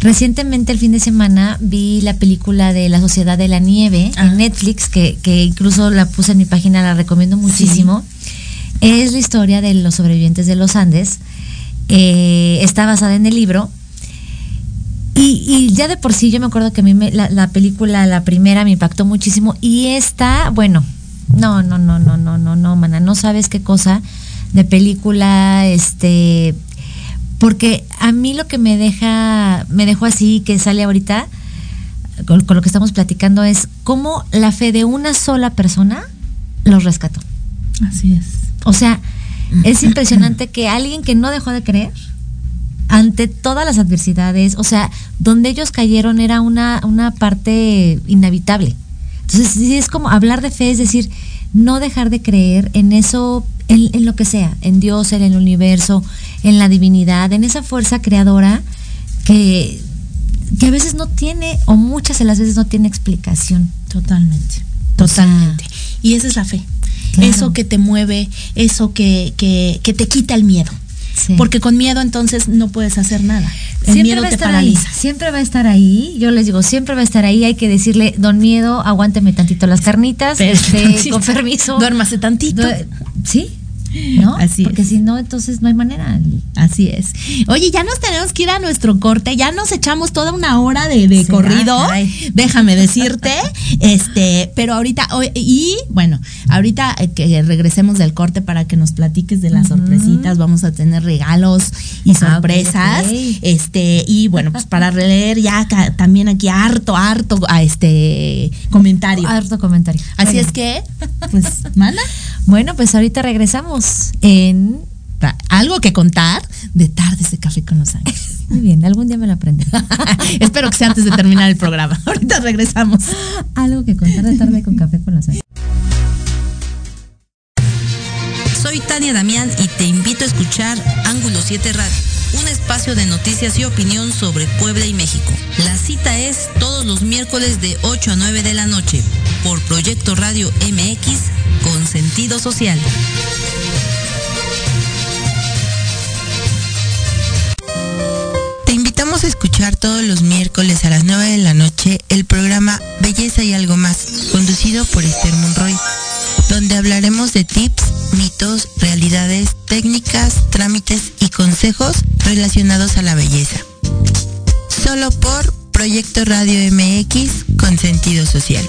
Recientemente, el fin de semana, vi la película de La Sociedad de la Nieve ah. en Netflix, que, que, incluso la puse en mi página, la recomiendo muchísimo. Sí. Es la historia de los sobrevivientes de los Andes. Eh, está basada en el libro. Y, y, ya de por sí, yo me acuerdo que a mí me, la, la, película, la primera, me impactó muchísimo. Y esta, bueno, no, no, no, no, no, no, no, mana, no sabes qué cosa de película, este, porque a mí lo que me deja, me dejó así, que sale ahorita, con, con, lo que estamos platicando, es cómo la fe de una sola persona los rescató. Así es. O sea, es impresionante que alguien que no dejó de creer, ante todas las adversidades, o sea, donde ellos cayeron era una, una parte inhabitable. Entonces, sí, es como hablar de fe, es decir, no dejar de creer en eso, en, en, lo que sea, en Dios, en el universo, en la divinidad, en esa fuerza creadora que, que a veces no tiene, o muchas de las veces no tiene explicación. Totalmente, totalmente. O sea, y esa es la fe. Claro. Eso que te mueve, eso que, que, que te quita el miedo. Sí. Porque con miedo entonces no puedes hacer nada. El siempre miedo va a te estar paraliza. Ahí, siempre va a estar ahí. Yo les digo, siempre va a estar ahí. Hay que decirle, don miedo, aguánteme tantito las carnitas, este, con permiso. Duérmase tantito. Du sí, ¿no? Así Porque es. si no, entonces no hay manera. Así es. Oye, ya nos tenemos que ir a nuestro corte, ya nos echamos toda una hora de, de corrido, Ay. déjame decirte, este, pero ahorita, y bueno, ahorita eh, que regresemos del corte para que nos platiques de las uh -huh. sorpresitas, vamos a tener regalos y sorpresas, ah, okay. este, y bueno, pues para leer ya también aquí harto, harto, a este comentario. Harto comentario. Así bueno. es que, pues, manda. Bueno, pues ahorita regresamos en algo que contar de tardes de café con los ángeles. Muy bien, algún día me lo aprenderé. Espero que sea antes de terminar el programa. Ahorita regresamos. Algo que contar de tarde con café con los ángeles. Soy Tania Damián y te invito a escuchar Ángulo 7 Radio, un espacio de noticias y opinión sobre Puebla y México. La cita es todos los miércoles de 8 a 9 de la noche por Proyecto Radio MX con sentido social. Escuchar todos los miércoles a las 9 de la noche el programa Belleza y algo más, conducido por Esther Monroy. donde hablaremos de tips, mitos, realidades, técnicas, trámites y consejos relacionados a la belleza. Solo por Proyecto Radio MX con sentido social.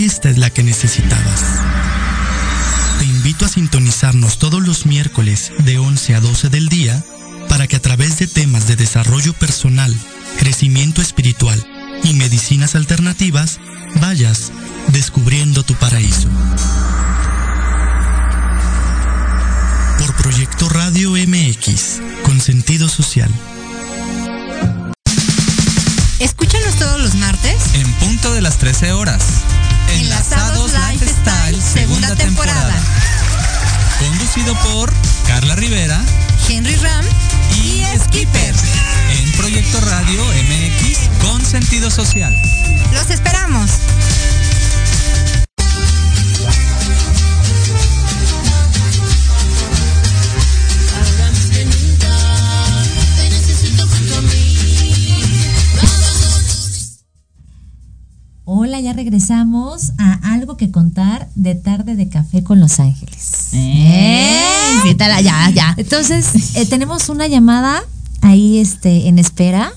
Esta es la que necesitabas. Te invito a sintonizarnos todos los miércoles de 11 a 12 del día para que a través de temas de desarrollo personal, crecimiento espiritual y medicinas alternativas vayas descubriendo tu paraíso. Por Proyecto Radio MX, con sentido social. Escúchanos todos los martes En punto de las 13 horas. Enlazados Lifestyle, segunda temporada. Conducido por Carla Rivera Henry Ram y Skipper. En Proyecto Radio MX con sentido social. Los esperamos. Hola, ya regresamos a algo que contar de tarde de café con Los Ángeles. Eh, invítala, ya, ya. Entonces, eh, tenemos una llamada ahí este, en espera.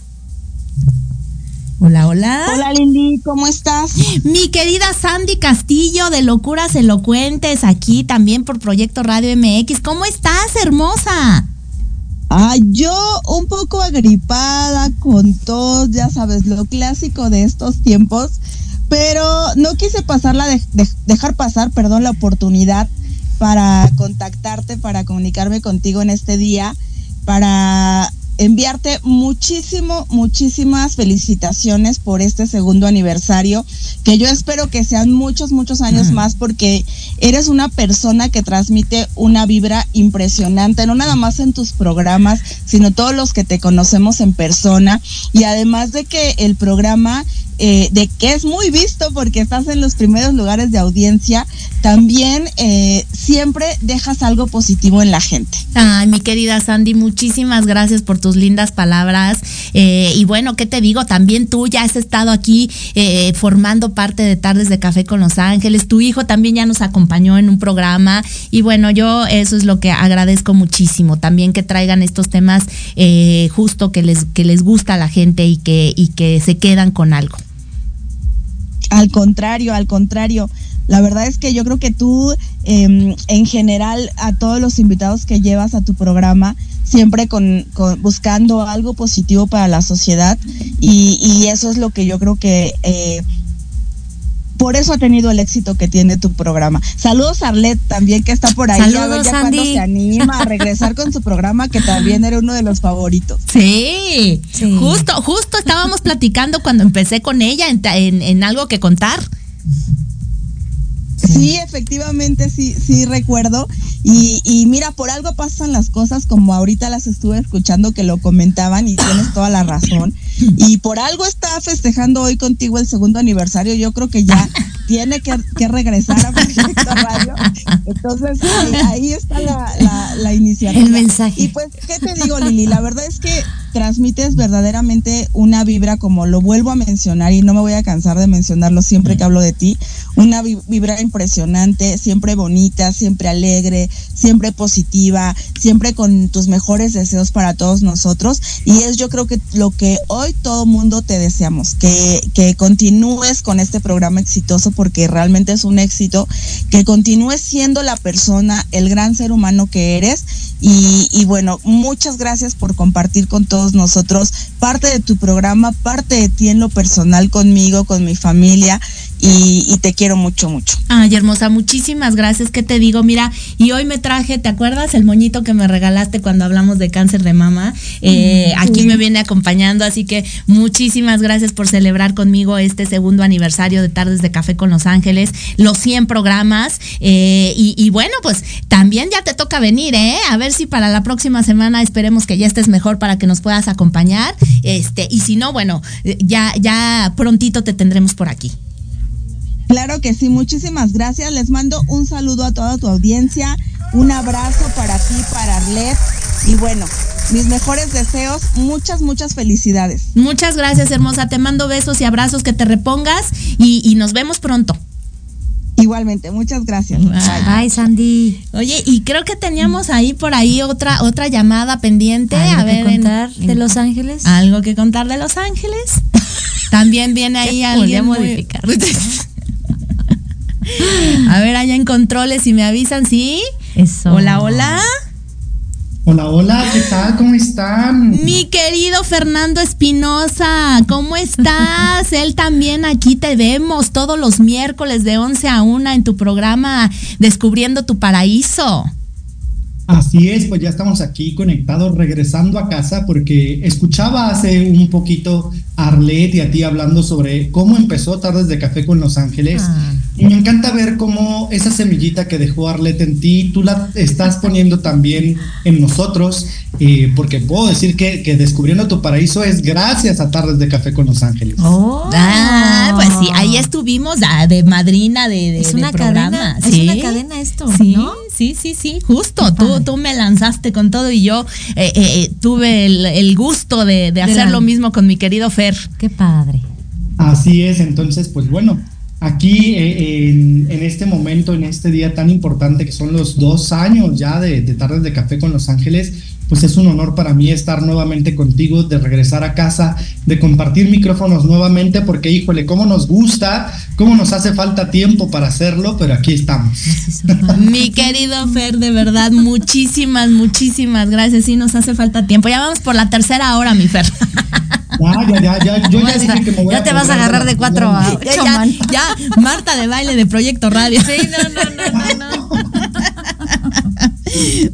Hola, hola. Hola Lindy, ¿cómo estás? Mi querida Sandy Castillo de Locuras Elocuentes, aquí también por Proyecto Radio MX. ¿Cómo estás, hermosa? Ah, yo un poco agripada con tos, ya sabes, lo clásico de estos tiempos, pero no quise pasarla, de, de- dejar pasar, perdón, la oportunidad para contactarte, para comunicarme contigo en este día, para enviarte muchísimo, muchísimas felicitaciones por este segundo aniversario, que yo espero que sean muchos, muchos años más, porque eres una persona que transmite una vibra impresionante, no nada más en tus programas, sino todos los que te conocemos en persona, y además de que el programa eh, de que es muy visto porque estás en los primeros lugares de audiencia, también eh, siempre dejas algo positivo en la gente. Ay, mi querida Sandy, muchísimas gracias por tus lindas palabras. Eh, y bueno, ¿qué te digo? También tú ya has estado aquí formando parte de Tardes de Café con Los Ángeles. Tu hijo también ya nos acompañó en un programa. Y bueno, yo eso es lo que agradezco muchísimo. También que traigan estos temas justo que les, que les gusta a la gente y que, y que se quedan con algo. Al contrario, al contrario. La verdad es que yo creo que tú, eh, en general, a todos los invitados que llevas a tu programa, siempre con, con- buscando algo positivo para la sociedad y, y eso es lo que yo creo que eh, por eso ha tenido el éxito que tiene tu programa. Saludos a Arlet también que está por ahí. a ver ya cuando se anima a regresar con su programa que también era uno de los favoritos. Sí, Sí. justo, justo estábamos platicando cuando empecé con ella en, ta- en- en algo que contar. Sí, efectivamente, sí, sí recuerdo. Y, y mira, por algo pasan las cosas como ahorita las estuve escuchando que lo comentaban y tienes toda la razón. Y por algo está festejando hoy contigo el segundo aniversario. Yo creo que ya tiene que, que regresar a Proyecto Radio. Entonces, ahí, ahí está la, la, la iniciativa. El mensaje. Y pues, ¿qué te digo, Lili? La verdad es que transmites verdaderamente una vibra, como lo vuelvo a mencionar y no me voy a cansar de mencionarlo siempre que hablo de ti, una vibra impresionante, siempre bonita, siempre alegre, siempre positiva, siempre con tus mejores deseos para todos nosotros. Y es yo creo que lo que hoy todo mundo te deseamos, que, que continúes con este programa exitoso porque realmente es un éxito, que continúes siendo la persona, el gran ser humano que eres. Y, y bueno, muchas gracias por compartir con todos nosotros parte de tu programa, parte de ti en lo personal conmigo, con mi familia. Y, y, te quiero mucho, mucho. Ay, hermosa, muchísimas gracias. ¿Qué te digo? Mira, y hoy me traje, ¿te acuerdas el moñito que me regalaste cuando hablamos de cáncer de mama? Eh, aquí me viene acompañando, así que muchísimas gracias por celebrar conmigo este segundo aniversario de Tardes de Café con Los Ángeles, los 100 programas. Eh, y, y, bueno, pues también ya te toca venir, ¿eh? A ver si para la próxima semana esperemos que ya estés mejor para que nos puedas acompañar. Este, y si no, bueno, ya, ya prontito te tendremos por aquí. Claro que sí, muchísimas gracias. Les mando un saludo a toda tu audiencia, un abrazo para ti, para Arlet. Y bueno, mis mejores deseos, muchas, muchas felicidades. Muchas gracias, hermosa. Te mando besos y abrazos, que te repongas y, y nos vemos pronto. Igualmente, muchas gracias. Bye. Bye, Sandy. Oye, y creo que teníamos ahí por ahí otra otra llamada pendiente. ¿Algo a ver, que contar en, de Los Ángeles. Algo que contar de Los Ángeles. También viene ahí alguien. Muy... A ver, allá en controles, si me avisan, ¿sí? Eso. Hola, hola. Hola, hola, ¿qué tal? ¿Cómo están? Mi querido Fernando Espinosa, ¿cómo estás? Él también aquí te vemos todos los miércoles de 11 a 1 en tu programa Descubriendo tu Paraíso. Así es, pues ya estamos aquí conectados, regresando a casa, porque escuchaba hace un poquito Arlet y a ti hablando sobre cómo empezó Tardes de Café con Los Ángeles. Ah. Y me encanta ver cómo esa semillita que dejó Arlet en ti, tú la estás poniendo también en nosotros, eh, porque puedo decir que, que, Descubriendo tu Paraíso es gracias a Tardes de Café con Los Ángeles. Oh. Ah, pues sí, ahí estuvimos ah, de madrina de, de, es una de programa. Cadena, ¿Sí? Es una cadena esto, sí, ¿no? Sí, sí, sí, justo. Tú, tú me lanzaste con todo y yo eh, eh, tuve el, el, gusto de, de hacer lo mismo con mi querido Fer. Qué padre. Así es, entonces, pues bueno, aquí eh, en, en, este momento, en este día tan importante que son los dos años ya de, de Tardes de Café con Los Ángeles, pues es un honor para mí estar nuevamente contigo, de regresar a casa, de compartir micrófonos nuevamente, porque híjole, cómo nos gusta, cómo nos hace falta tiempo para hacerlo, pero aquí estamos. Mi querido Fer, de verdad, muchísimas, muchísimas gracias. Sí, nos hace falta tiempo. Ya vamos por la tercera hora, mi Fer. Ya, ya, ya, ya. Yo ya dije que me voy ya a te vas a agarrar de cuatro a ya, ya, ya, Marta de baile de Proyecto Radio. Sí, no, no, no, no.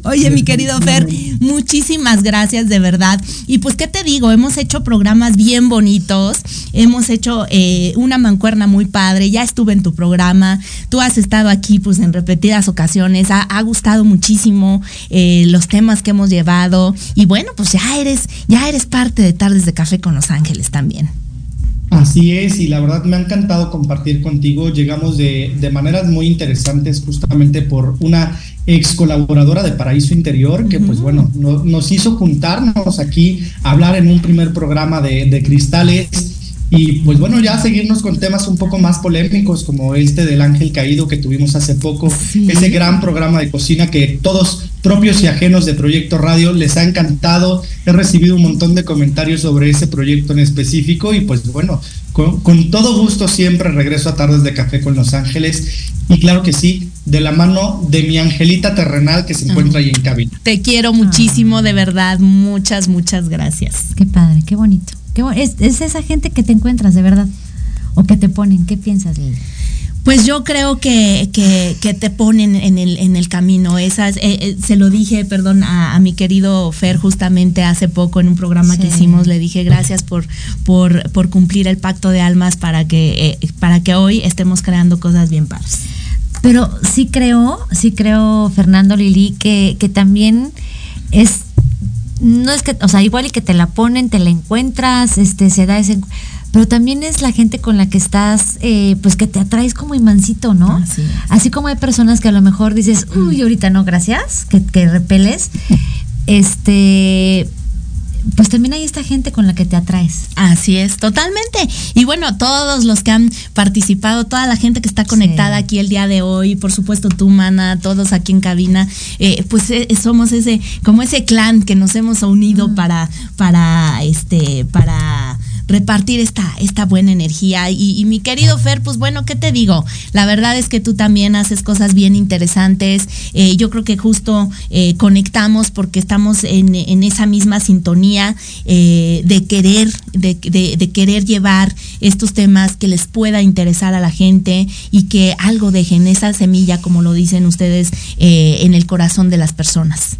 Oye, mi querido Fer, muchísimas gracias de verdad. Y pues, ¿qué te digo? Hemos hecho programas bien bonitos, hemos hecho eh, una mancuerna muy padre, ya estuve en tu programa, tú has estado aquí pues en repetidas ocasiones, ha, ha gustado muchísimo eh, los temas que hemos llevado y bueno, pues ya eres, ya eres parte de Tardes de Café con Los Ángeles también. Así es, y la verdad me ha encantado compartir contigo. Llegamos de, de maneras muy interesantes justamente por una ex colaboradora de Paraíso Interior, que uh -huh. pues bueno, no, nos hizo juntarnos aquí, hablar en un primer programa de, de cristales y pues bueno, ya seguirnos con temas un poco más polémicos como este del ángel caído que tuvimos hace poco, sí. ese gran programa de cocina que todos propios y ajenos de Proyecto Radio les ha encantado. He recibido un montón de comentarios sobre ese proyecto en específico y pues bueno, con, con todo gusto siempre regreso a Tardes de Café con Los Ángeles y claro que sí, de la mano de mi angelita terrenal que se encuentra ahí en cabina. Te quiero muchísimo, ah. de verdad, muchas, muchas gracias. Qué padre, qué bonito. Qué es, es, esa gente que te encuentras, de verdad, o que te ponen. ¿Qué piensas, Lili? Pues yo creo que, que, que, te ponen en el, en el camino. Esas, eh, eh, se lo dije, perdón, a, a, mi querido Fer justamente hace poco en un programa sí. que hicimos. Le dije gracias por, por, por cumplir el pacto de almas para que, eh, para que hoy estemos creando cosas bien padres. Pero sí creo, sí creo, Fernando Lili, que, que también es, no es que, o sea, igual y que te la ponen, te la encuentras, este, se da ese, pero también es la gente con la que estás, eh, pues que te atraes como imancito, ¿no? Así, Así como hay personas que a lo mejor dices, uy, ahorita no, gracias, que, que repeles, este, pues también hay esta gente con la que te atraes. Así es, totalmente. Y bueno, todos los que han participado, toda la gente que está conectada aquí el día de hoy, por supuesto tú, Mana, todos aquí en cabina, eh, pues eh, somos ese, como ese clan que nos hemos unido Mm. para, para, este, para repartir esta, esta buena energía. Y, y mi querido Fer, pues bueno, ¿qué te digo? La verdad es que tú también haces cosas bien interesantes. Eh, yo creo que justo eh, conectamos porque estamos en, en esa misma sintonía eh, de querer, de, de- querer llevar estos temas que les pueda interesar a la gente y que algo dejen esa semilla, como lo dicen ustedes, en el corazón de las personas.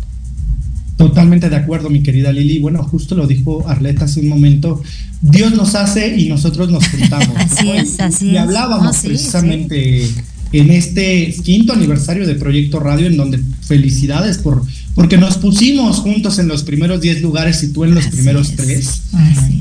Totalmente de acuerdo, mi querida Lili. Bueno, justo lo dijo Arleta hace un momento. Dios nos hace y nosotros nos juntamos. Así ¿no? es, así y es. hablábamos No, sí, precisamente en este quinto aniversario de Proyecto Radio, en donde felicidades por porque nos pusimos juntos en los primeros 10 lugares y tú en los primeros tres.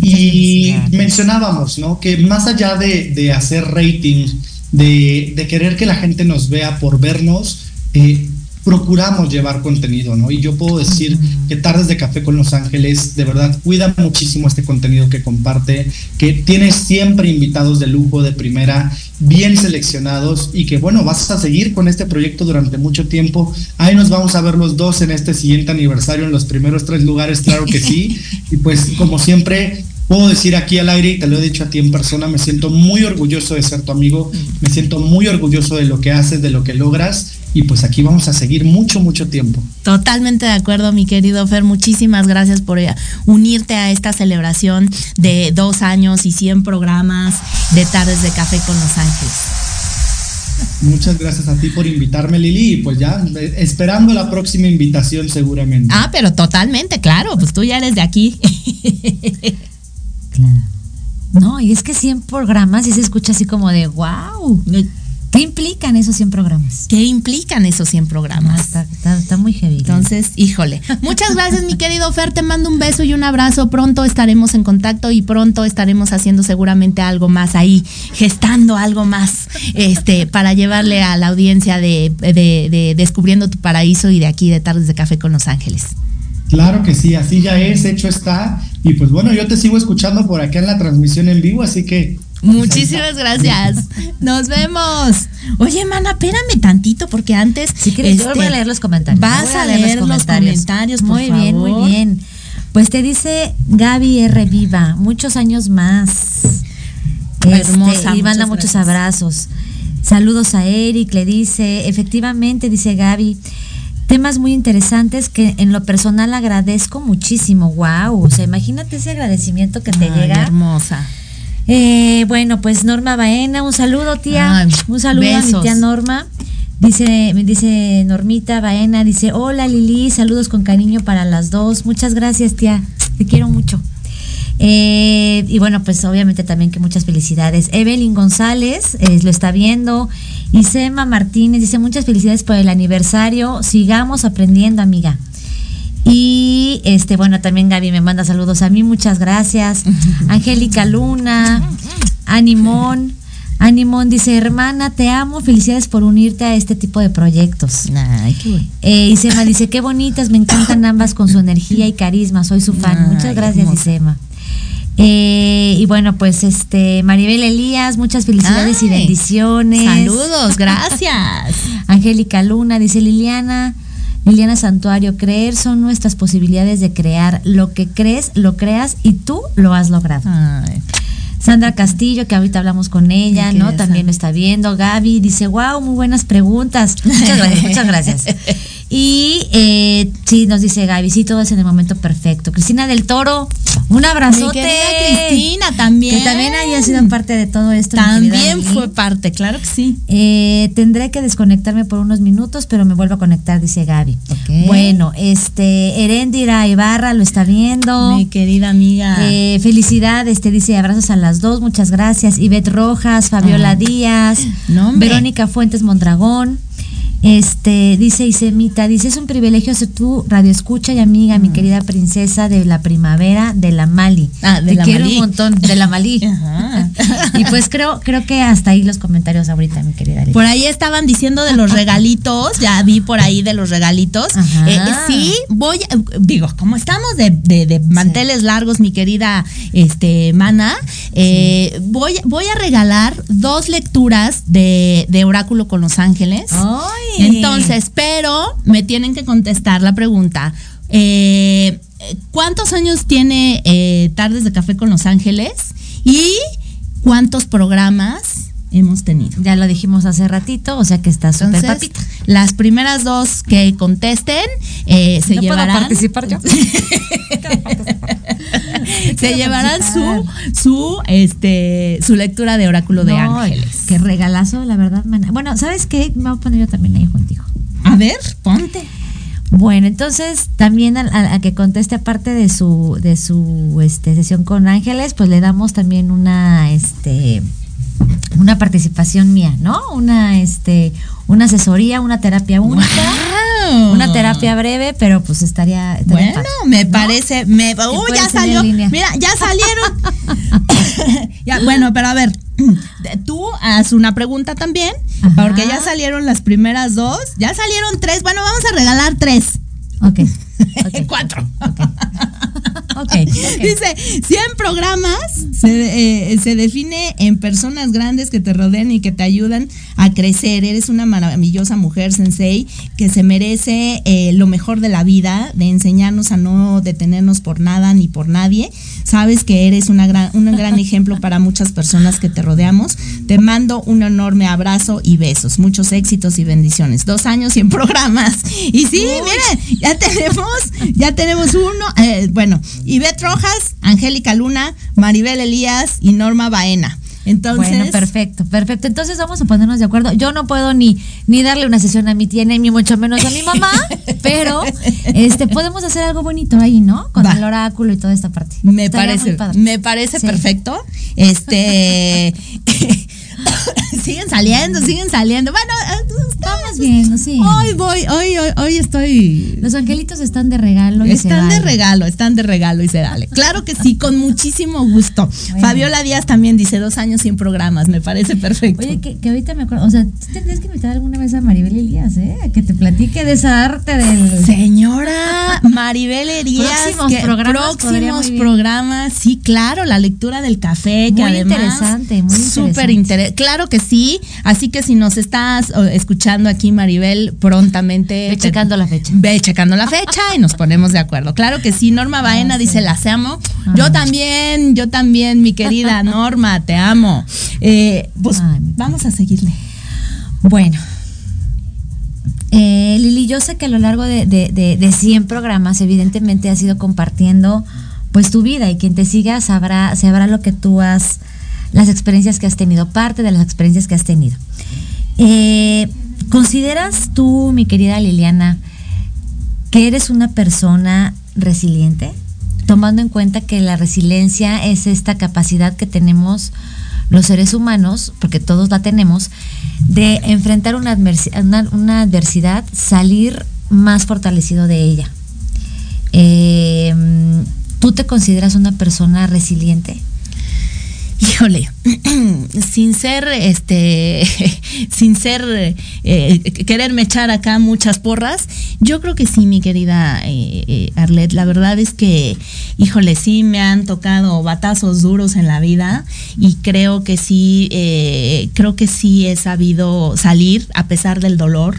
Y mencionábamos, ¿no? Que más allá de, de hacer rating, de, de querer que la gente nos vea por vernos, eh, procuramos llevar contenido, ¿no? Y yo puedo decir que Tardes de Café con Los Ángeles, de verdad, cuida muchísimo este contenido que comparte, que tiene siempre invitados de lujo, de primera, bien seleccionados y que, bueno, vas a seguir con este proyecto durante mucho tiempo. Ahí nos vamos a ver los dos en este siguiente aniversario, en los primeros tres lugares, claro que sí. Y pues, como siempre, puedo decir aquí al aire, y te lo he dicho a ti en persona, me siento muy orgulloso de ser tu amigo, me siento muy orgulloso de lo que haces, de lo que logras, y pues aquí vamos a seguir mucho, mucho tiempo. Totalmente de acuerdo, mi querido Fer. Muchísimas gracias por eh, unirte a esta celebración de dos años y 100 programas de Tardes de Café con Los Ángeles. Muchas gracias a ti por invitarme, Lili, y pues ya eh, esperando la próxima invitación seguramente. Ah, pero totalmente, claro, pues tú ya eres de aquí. Claro. No, y es que 100 programas y se escucha así como de wow. ¿Qué implican esos 100 programas? ¿Qué implican esos 100 programas? está, está- está muy heavy. Entonces, híjole. Muchas gracias, mi querido Fer. Te mando un beso y un abrazo. Pronto estaremos en contacto y pronto estaremos haciendo seguramente algo más ahí, gestando algo más, este, para llevarle a la audiencia de, de- de Descubriendo tu Paraíso y de aquí de Tardes de Café con Los Ángeles. Claro que sí, así ya es, hecho está. Y pues bueno, yo te sigo escuchando por acá en la transmisión en vivo, así que. Muchísimas gracias. Nos vemos. Oye, mana, espérame tantito porque antes. Si quieres, yo este, voy a leer los comentarios. Vas a leer los comentarios, por muy bien, muy bien. Pues te dice Gaby R. Viva, muchos años más. Hermosa, Este, y manda muchos gracias. abrazos. Saludos a Eric, le dice, efectivamente, dice Gaby, temas muy interesantes que en lo personal agradezco muchísimo. Wow, o sea, imagínate ese agradecimiento que te Ay, llega. hermosa. Eh, bueno, pues Norma Baena, un saludo, tía. Ay, un saludo a mi tía Norma. Dice, me dice Normita Baena, dice, hola Lili, saludos con cariño para las dos. Muchas gracias, tía. Te quiero mucho. Eh, y bueno, pues obviamente también que muchas felicidades. Evelyn González eh, lo está viendo. Isema Martínez dice muchas felicidades por el aniversario. Sigamos aprendiendo, amiga. Y este, bueno, también Gaby me manda saludos a mí, muchas gracias. Angélica Luna, Animón. Animón dice, hermana, te amo, felicidades por unirte a este tipo de proyectos. Ay, qué bueno. Eh, Isema dice, qué bonitas, me encantan ambas con su energía y carisma, soy su fan. Ay, muchas gracias, hermosa. Isema. Eh, y bueno, pues este, Maribel Elías, muchas felicidades y bendiciones. Saludos, gracias. Angélica Luna, dice Liliana. Liliana Santuario, creer son nuestras posibilidades de crear. Lo que crees, lo creas y tú lo has logrado. Ay. Sandra Castillo, que ahorita hablamos con ella, ¿no? También lo está viendo. Gaby dice, wow, muy buenas preguntas. Muchas gracias, muchas gracias. Y eh, sí, nos dice Gaby, sí, todo es en el momento perfecto. Cristina del Toro, un abrazote. Mi Cristina también. Que también haya sido parte de todo esto. También fue parte, claro que sí. Eh, tendré que desconectarme por unos minutos, pero me vuelvo a conectar, dice Gaby. Ok. Bueno, este, Erendira Ibarra lo está viendo. Mi querida amiga. Eh, felicidades, te dice abrazos a las dos, muchas gracias. Ivette Rojas, Fabiola Ah. Díaz, No. Verónica Fuentes Mondragón. Este, dice Isemita, dice, es un privilegio ser tu radio escucha y amiga, mi querida princesa de la primavera de la Mali. Ah, de Te la quiero Malí. un montón, de la Malí. y pues creo, creo que hasta ahí los comentarios ahorita, mi querida Lili. Por ahí estaban diciendo de los regalitos, ya vi por ahí de los regalitos. Ajá. Eh, sí, voy, digo, como estamos de, de- de manteles largos, mi querida este, Mana, eh, voy, voy a regalar dos lecturas de, de Oráculo con los Ángeles. ¡Ay! Entonces, pero me tienen que contestar la pregunta. eh, ¿Cuántos años tiene eh, Tardes de Café con Los Ángeles? ¿Y cuántos programas hemos tenido? Ya lo dijimos hace ratito, o sea que está súper papita. las primeras dos que contesten eh, se ¿No puedo llevarán. participar yo? se llevarán su, participar. su, este, su lectura de Oráculo de Ángeles. Qué regalazo, la verdad, mana. Bueno, ¿sabes qué? Me voy a poner yo también ahí contigo. A ver, ponte. Bueno, entonces también a, a- a que conteste aparte de su de su este, sesión con Ángeles, pues le damos también una este una participación mía, ¿no? Una este una asesoría, una terapia única, Wow. una terapia breve, pero pues estaría, estaría Bueno, padre, me ¿no? parece, me, puede ya salió. Mira, ya salieron. ya, bueno, pero a ver, tú haz una pregunta también, Ajá. porque ya salieron las primeras dos, ya salieron tres. Bueno, vamos a regalar tres. Ok. ok, Cuatro. ok. Ok, ok. Dice, 100 programas se, eh, se define en personas grandes que te rodean y que te ayudan a crecer. Eres una maravillosa mujer, Sensei, que se merece eh, lo mejor de la vida, de enseñarnos a no detenernos por nada ni por nadie. Sabes que eres una gran, un gran ejemplo para muchas personas que te rodeamos. Te mando un enorme abrazo y besos. Muchos éxitos y bendiciones. Dos años y en programas. Y sí, miren, ya tenemos, ya tenemos uno. eh, bueno, Ivette Rojas, Angélica Luna, Maribel Elías y Norma Baena. Entonces, Bueno, perfecto, perfecto. Entonces vamos a ponernos de acuerdo. Yo no puedo ni, ni darle una sesión a mi tía, ni mucho menos a mi mamá, pero este podemos hacer algo bonito ahí, ¿no? Con Va. el oráculo y toda esta parte. me Estaría parece, me parece Sí. perfecto. Este siguen saliendo, siguen saliendo. Bueno, eh, Estamos bien, sí. hoy voy, hoy, hoy, hoy estoy Los angelitos están de regalo y se Están de regalo, están de regalo y se dale. Claro que sí, con muchísimo gusto. Bueno. Fabiola Díaz también dice dos años sin programas, me parece perfecto. Oye, que, que ahorita me acuerdo, o sea, tú tendrías que invitar alguna vez a Maribel Elías, ¿eh? A que te platique de esa arte del... Señora Maribel Elías, Próximos que- programas, próximos programas, sí, claro, la lectura del café, que Muy además interesante, muy súper interesante. Claro que sí, así que si nos estás eh, escuchando aquí, Maribel, prontamente Ve checando la fecha. Ve checando la fecha y nos ponemos de acuerdo. Claro que sí, Norma Baena dice, las amo. Yo también, yo también, mi querida Norma, te amo. Eh, pues Ay, vamos a seguirle. Bueno. Eh, Lili, yo sé que a lo largo de, de, de, de 100 programas, evidentemente has ido compartiendo pues tu vida y quien te siga sabrá, sabrá lo que tú has, las experiencias que has tenido, parte de las experiencias que has tenido. Eh, ¿Consideras tú, mi querida Liliana, que eres una persona resiliente? Tomando en cuenta que la resiliencia es esta capacidad que tenemos los seres humanos, porque todos la tenemos, de enfrentar una, adversi- una- una adversidad, salir más fortalecido de ella. Eh, ¿Tú te consideras una persona resiliente? Híjole, sin ser, este, sin ser, eh, quererme echar acá muchas porras, yo creo que sí, mi querida eh, eh, Arlet, la verdad es que, híjole, sí me han tocado batazos duros en la vida y creo que sí, eh, creo que sí he sabido salir a pesar del dolor,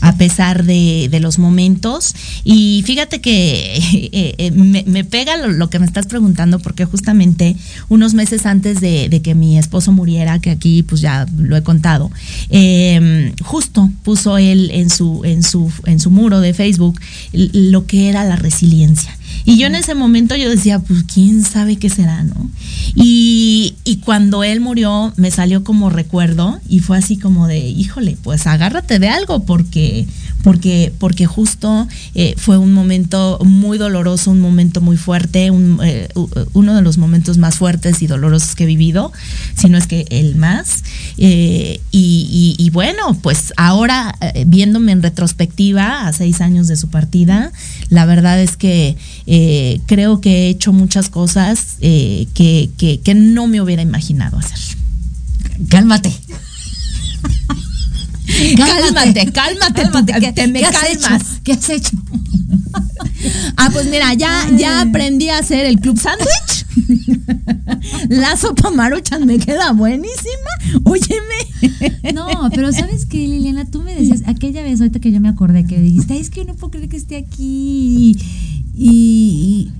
a pesar de, los momentos. Y fíjate que eh, eh, me, pega lo, que me estás preguntando porque justamente unos meses antes de, que mi esposo muriera, que aquí pues ya lo he contado, eh, justo puso él en su, en su, en su muro de Facebook lo que era la resiliencia. Y yo en ese momento yo decía, pues quién sabe qué será, ¿no? Y, y cuando él murió me salió como recuerdo y fue así como de, híjole, pues agárrate de algo porque porque, porque justo eh, fue un momento muy doloroso, un momento muy fuerte, eh, uno de los momentos más fuertes y dolorosos que he vivido, si no es que el más. Eh, y, bueno, pues ahora viéndome en retrospectiva a seis años de su partida, la verdad es que creo que he hecho muchas cosas que no me hubiera imaginado hacer. Cálmate. Cálmate, cálmate, cálmate que, te me ¿qué calmas. ¿Qué has hecho? Ah, pues mira, ya, ya aprendí a hacer el club sándwich. La sopa maruchan me queda buenísima. Óyeme. No, pero ¿sabes qué, Liliana? Tú me decías, aquella vez, ahorita que yo me acordé, que dijiste, es que no puedo creer que esté aquí. Y,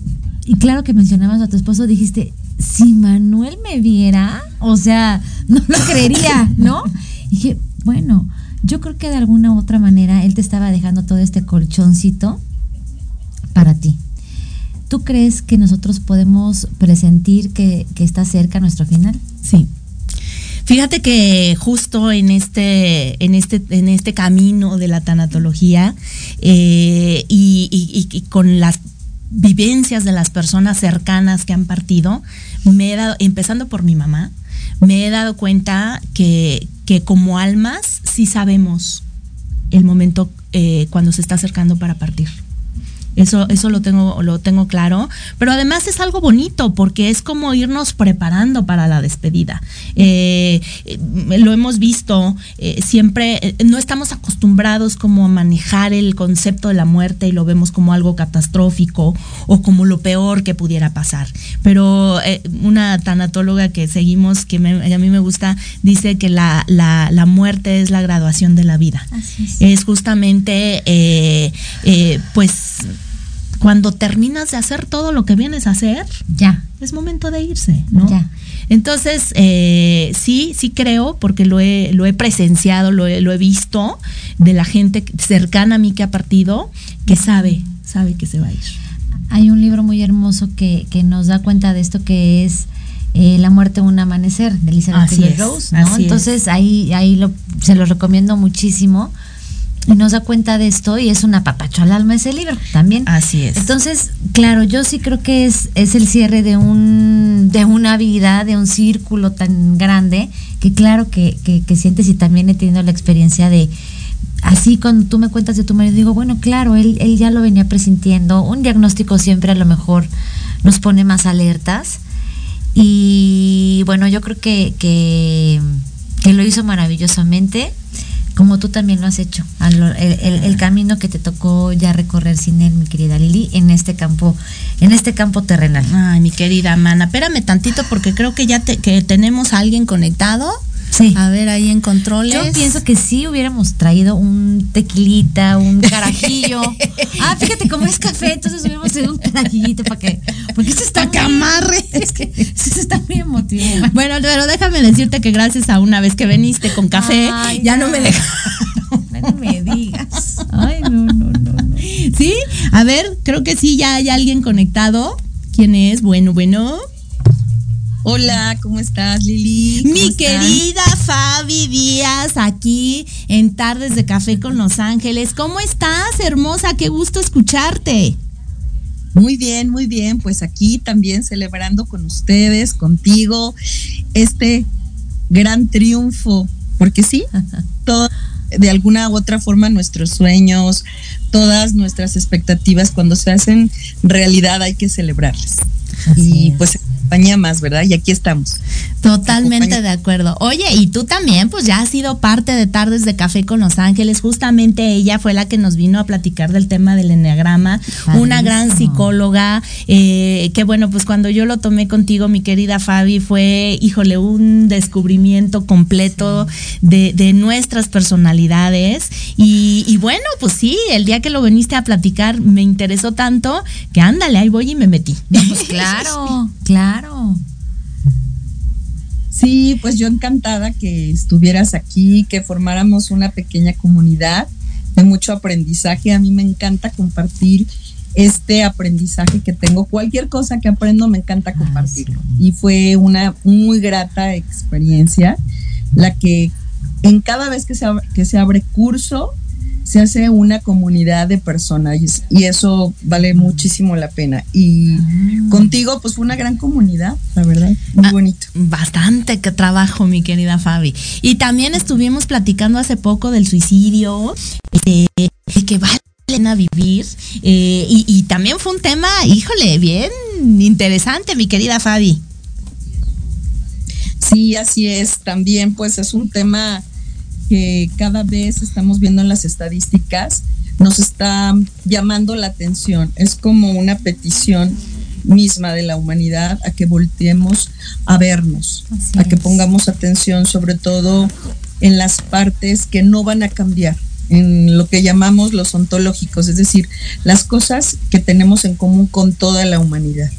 y, claro que mencionabas a tu esposo, dijiste, si Manuel me viera, o sea, no lo creería, ¿no? Y dije, bueno, yo creo que de alguna u otra manera él te estaba dejando todo este colchoncito para ti. ¿Tú crees que nosotros podemos presentir que, está cerca nuestro final? Sí. Fíjate que justo en este, en este, en este camino de la tanatología eh, y, con las vivencias de las personas cercanas que han partido, me he dado, empezando por mi mamá, me he dado cuenta que, que como almas sí sabemos el momento eh, cuando se está acercando para partir. Eso, eso lo tengo, lo tengo claro. Pero además es algo bonito porque es como irnos preparando para la despedida. Eh, eh, lo hemos visto, eh, siempre no estamos acostumbrados como a manejar el concepto de la muerte y lo vemos como algo catastrófico o como lo peor que pudiera pasar. Pero una tanatóloga que seguimos, que a mí me gusta, dice que la, la, muerte es la graduación de la vida. es. es. justamente, pues, cuando terminas de hacer todo lo que vienes a hacer, ya. Es momento de irse, ¿no? Ya. Entonces, eh, sí, sí creo, porque lo he, lo he presenciado, lo he, lo he visto de la gente cercana a mí que ha partido, que sabe, sabe que se va a ir. Hay un libro muy hermoso que, que nos da cuenta de esto que es eh, La muerte un amanecer de Elizabeth Rose, ¿no? Entonces ahí, ahí lo, se lo recomiendo muchísimo y nos da cuenta de esto y es una papacho al alma ese libro también. Así es. Entonces, claro, yo sí creo que es, es el cierre de un de una vida, de un círculo tan grande, que claro que, que, sientes y también he tenido la experiencia de así cuando tú me cuentas de tu marido, digo, bueno, claro, él, él ya lo venía presintiendo, un diagnóstico siempre a lo mejor nos pone más alertas. Y bueno, yo creo que, que, que lo hizo maravillosamente como tú también lo has hecho, el, camino que te tocó ya recorrer sin él, mi querida Lili, en este campo, en este campo terrenal. Ay, mi querida Mana, espérame tantito porque creo que ya que tenemos a alguien conectado. Sí. A ver, ahí en controles. Yo pienso que sí hubiéramos traído un tequilita, un carajillo. ah, fíjate, como es café, entonces hubiéramos traído un carajillito para que. Porque esto está. Para que amarre. Es que esto está muy emotivo. Bueno, pero déjame decirte que gracias a una vez que veniste con café, ya no, me dejaron. No me digas. Ay, no, no, no, no. Sí, a ver, creo que sí, ya hay alguien conectado. ¿Quién es? Bueno, bueno. Hola, ¿cómo estás, Lili? Mi querida Fabi Díaz, aquí en Tardes de Café con Los Ángeles. ¿Cómo estás, hermosa? Qué gusto escucharte. Muy bien, muy bien. Pues aquí también celebrando con ustedes, contigo, este gran triunfo. Porque sí, todo, de alguna u otra forma nuestros sueños, todas nuestras expectativas, cuando se hacen realidad hay que celebrarlas. y pues más, ¿verdad? Y aquí estamos. Totalmente de acuerdo. Oye, y tú también, pues ya has sido parte de Tardes de Café con Los Ángeles. Justamente ella fue la que nos vino a platicar del tema del enneagrama. Una gran psicóloga. Eh, que bueno, pues cuando yo lo tomé contigo, mi querida Fabi, fue, híjole, un descubrimiento completo de, de, nuestras personalidades. Y, y bueno, pues sí, el día que lo viniste a platicar me interesó tanto que ándale, ahí voy y me metí. Pues claro, claro. Sí, pues yo encantada que estuvieras aquí, que formáramos una pequeña comunidad de mucho aprendizaje. A mí me encanta compartir este aprendizaje que tengo. Cualquier cosa que aprendo me encanta ah, compartirlo. Y fue una muy grata experiencia la que en cada vez que se, que se abre curso se hace una comunidad de personas y, eso vale muchísimo la pena. Y Ah. contigo, pues fue una gran comunidad, la verdad, muy bonito. Bastante que trabajo, mi querida Fabi. Y también estuvimos platicando hace poco del suicidio, eh, de que vale la pena vivir. eh, y, y también fue un tema, híjole, bien interesante, mi querida Fabi. Sí, así es. También, pues es un tema que cada vez estamos viendo en las estadísticas, nos está llamando la atención. Es como una petición misma de la humanidad a que volteemos a vernos, Así a que pongamos atención sobre todo en las partes que no van a cambiar, en lo que llamamos los ontológicos, es decir, las cosas que tenemos en común con toda la humanidad.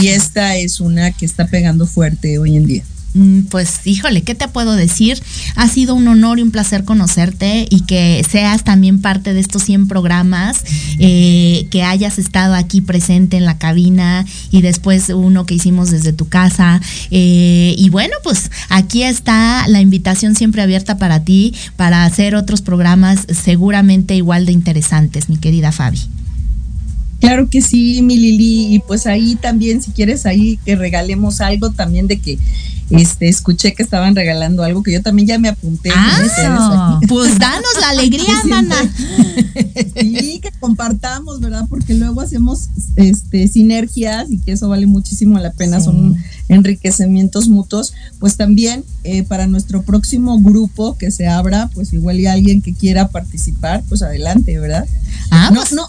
Y esta es una que está pegando fuerte hoy en día. Mm, Pues híjole, ¿qué te puedo decir? Ha sido un honor y un placer conocerte y que seas también parte de estos 100 programas, eh, que hayas estado aquí presente en la cabina y después uno que hicimos desde tu casa. Eh, y bueno, pues aquí está la invitación siempre abierta para ti, para hacer otros programas seguramente igual de interesantes, mi querida Fabi. Claro que sí, mi Lili, y pues ahí también, si quieres ahí que regalemos algo también de que este escuché que estaban regalando algo que yo también ya me apunté. Ah, pues danos la alegría, mana. Sí, que compartamos, ¿verdad? Porque luego hacemos este sinergias y que eso vale muchísimo la pena, son enriquecimientos mutuos. Pues también eh, para nuestro próximo grupo que se abra, pues igual y alguien que quiera participar, pues adelante, ¿verdad? Ah, no, pues- no,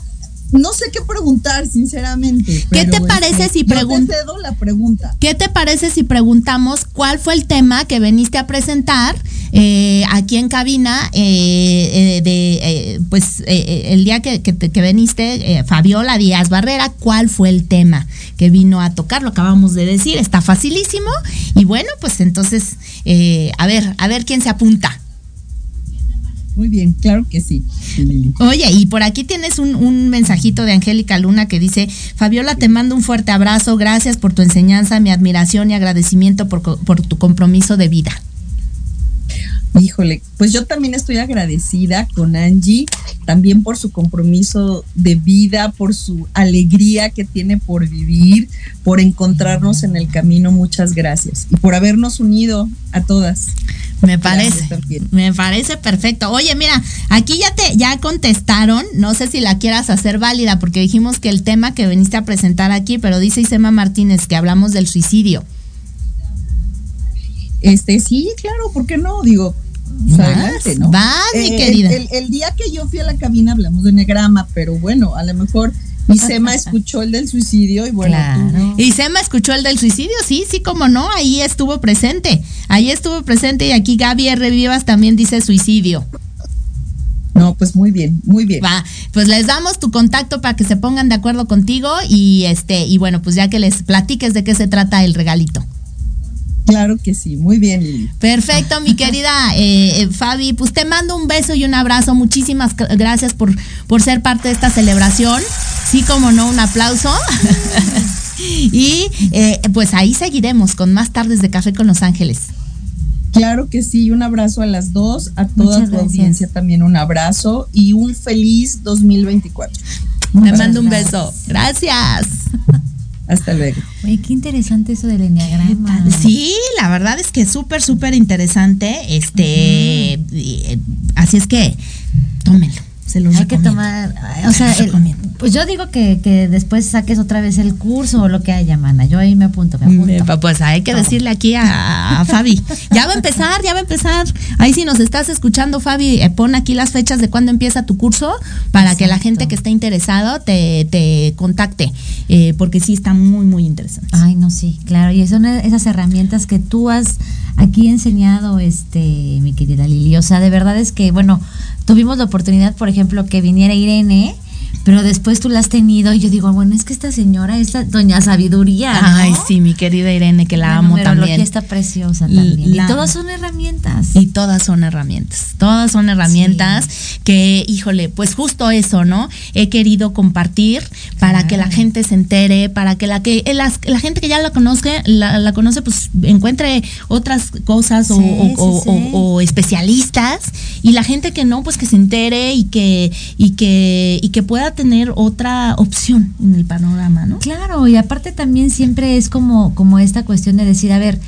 no sé qué preguntar, sinceramente. ¿Qué te parece este, si yo te pregun- cedo la pregunta? ¿Qué te parece si preguntamos cuál fue el tema que veniste a presentar eh, aquí en cabina eh, eh, de eh, pues eh, el día que, que, que veniste, eh, Fabiola Díaz Barrera, cuál fue el tema que vino a tocar? Lo acabamos de decir, está facilísimo y bueno, pues entonces eh, a ver, a ver quién se apunta. Muy bien, claro que sí. Lili. Oye, y por aquí tienes un, un mensajito de Angélica Luna que dice, Fabiola, te mando un fuerte abrazo, gracias por tu enseñanza, mi admiración y agradecimiento por, por tu compromiso de vida. Híjole, pues yo también estoy agradecida con Angie, también por su compromiso de vida, por su alegría que tiene por vivir, por encontrarnos en el camino. Muchas gracias. Y por habernos unido a todas. Me parece, me parece perfecto. Oye, mira, aquí ya te ya contestaron, no sé si la quieras hacer válida porque dijimos que el tema que veniste a presentar aquí, pero dice Isema Martínez que hablamos del suicidio. Este, sí, claro, ¿por qué no? Digo, adelante, ¿no? mi Eh, querida. El, el día que yo fui a la cabina hablamos de negrama, pero bueno, a lo mejor Isema escuchó el del suicidio y bueno, tú- Y Sema escuchó el del suicidio, sí, sí, como no, ahí estuvo presente. Ahí estuvo presente y aquí Gaby R. Vivas también dice suicidio. No, pues muy bien, muy bien. Va, pues les damos tu contacto para que se pongan de acuerdo contigo y este, y bueno, pues ya que les platiques de qué se trata el regalito. Claro que sí, muy bien, Lili. Perfecto, mi querida eh, eh, Fabi, pues te mando un beso y un abrazo. Muchísimas gr- gracias por, por ser parte de esta celebración. Sí, como no, un aplauso. y eh, pues ahí seguiremos con más tardes de café con Los Ángeles. Claro que sí, un abrazo a las dos, a toda Muchas tu gracias. audiencia también un abrazo y un feliz 2024. Te mando un beso. Gracias. Hasta luego. Oye, qué interesante eso del enneagrama. Sí, la verdad es que es súper, súper interesante. Este, y, eh, así es que tómenlo. Se los Hay que tomar, o sea, Se los el- pues yo digo que, que después saques otra vez el curso o lo que haya, mana. Yo ahí me apunto, me apunto. Me- Pues hay que decirle aquí a, a Fabi. Ya va a empezar, ya va a empezar. Ahí si nos estás escuchando, Fabi, eh, pon aquí las fechas de cuándo empieza tu curso para que la gente que esté interesado te, te contacte. eh, porque sí está muy, muy interesante. Ay, no, sí, claro. Y son esas herramientas que tú has aquí enseñado, este, mi querida Lili. O sea, de verdad es que, bueno, tuvimos la oportunidad, por ejemplo, que viniera Irene pero después tú la has tenido y yo digo, bueno, es que esta señora es la doña sabiduría. ¿no? Ay, sí, mi querida Irene, que la, La amo también. está preciosa también. La- y todas son herramientas. Y todas son herramientas, todas son herramientas que, híjole, pues justo eso, ¿no? He querido compartir para que la gente se entere, para que la que eh, las- la gente que ya la conozca, la, la conoce, pues encuentre otras cosas o, Sí, o- sí, o- sí. o- o especialistas y la gente que no, pues que se entere y que y que y que pueda tener otra opción en el panorama, ¿no? Claro, y aparte también siempre es como, como esta cuestión de decir, a ver,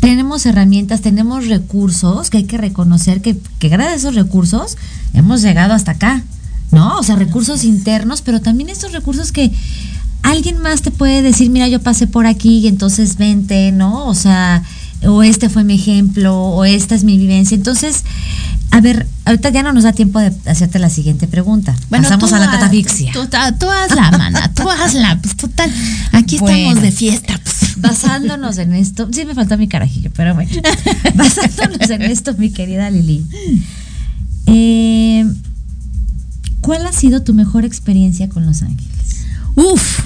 tenemos herramientas, tenemos recursos que hay que reconocer que, que gracias a esos recursos hemos llegado hasta acá, ¿no? O sea, recursos internos, pero también estos recursos que alguien más te puede decir, mira, yo pasé por aquí y entonces vente, ¿no? O sea, o este fue mi ejemplo, o esta es mi vivencia. Entonces, a ver, ahorita ya no nos da tiempo de hacerte la siguiente pregunta. Pasamos tú a la catafixia. Tú, tú hazla, mana, tú hazla. Pues total, aquí estamos Bueno. de fiesta. Pues. Basándonos en esto, sí me faltó mi carajillo, pero bueno. Basándonos en esto, mi querida Lili. eh, ¿Cuál ha sido tu mejor experiencia con Los Ángeles? Uf.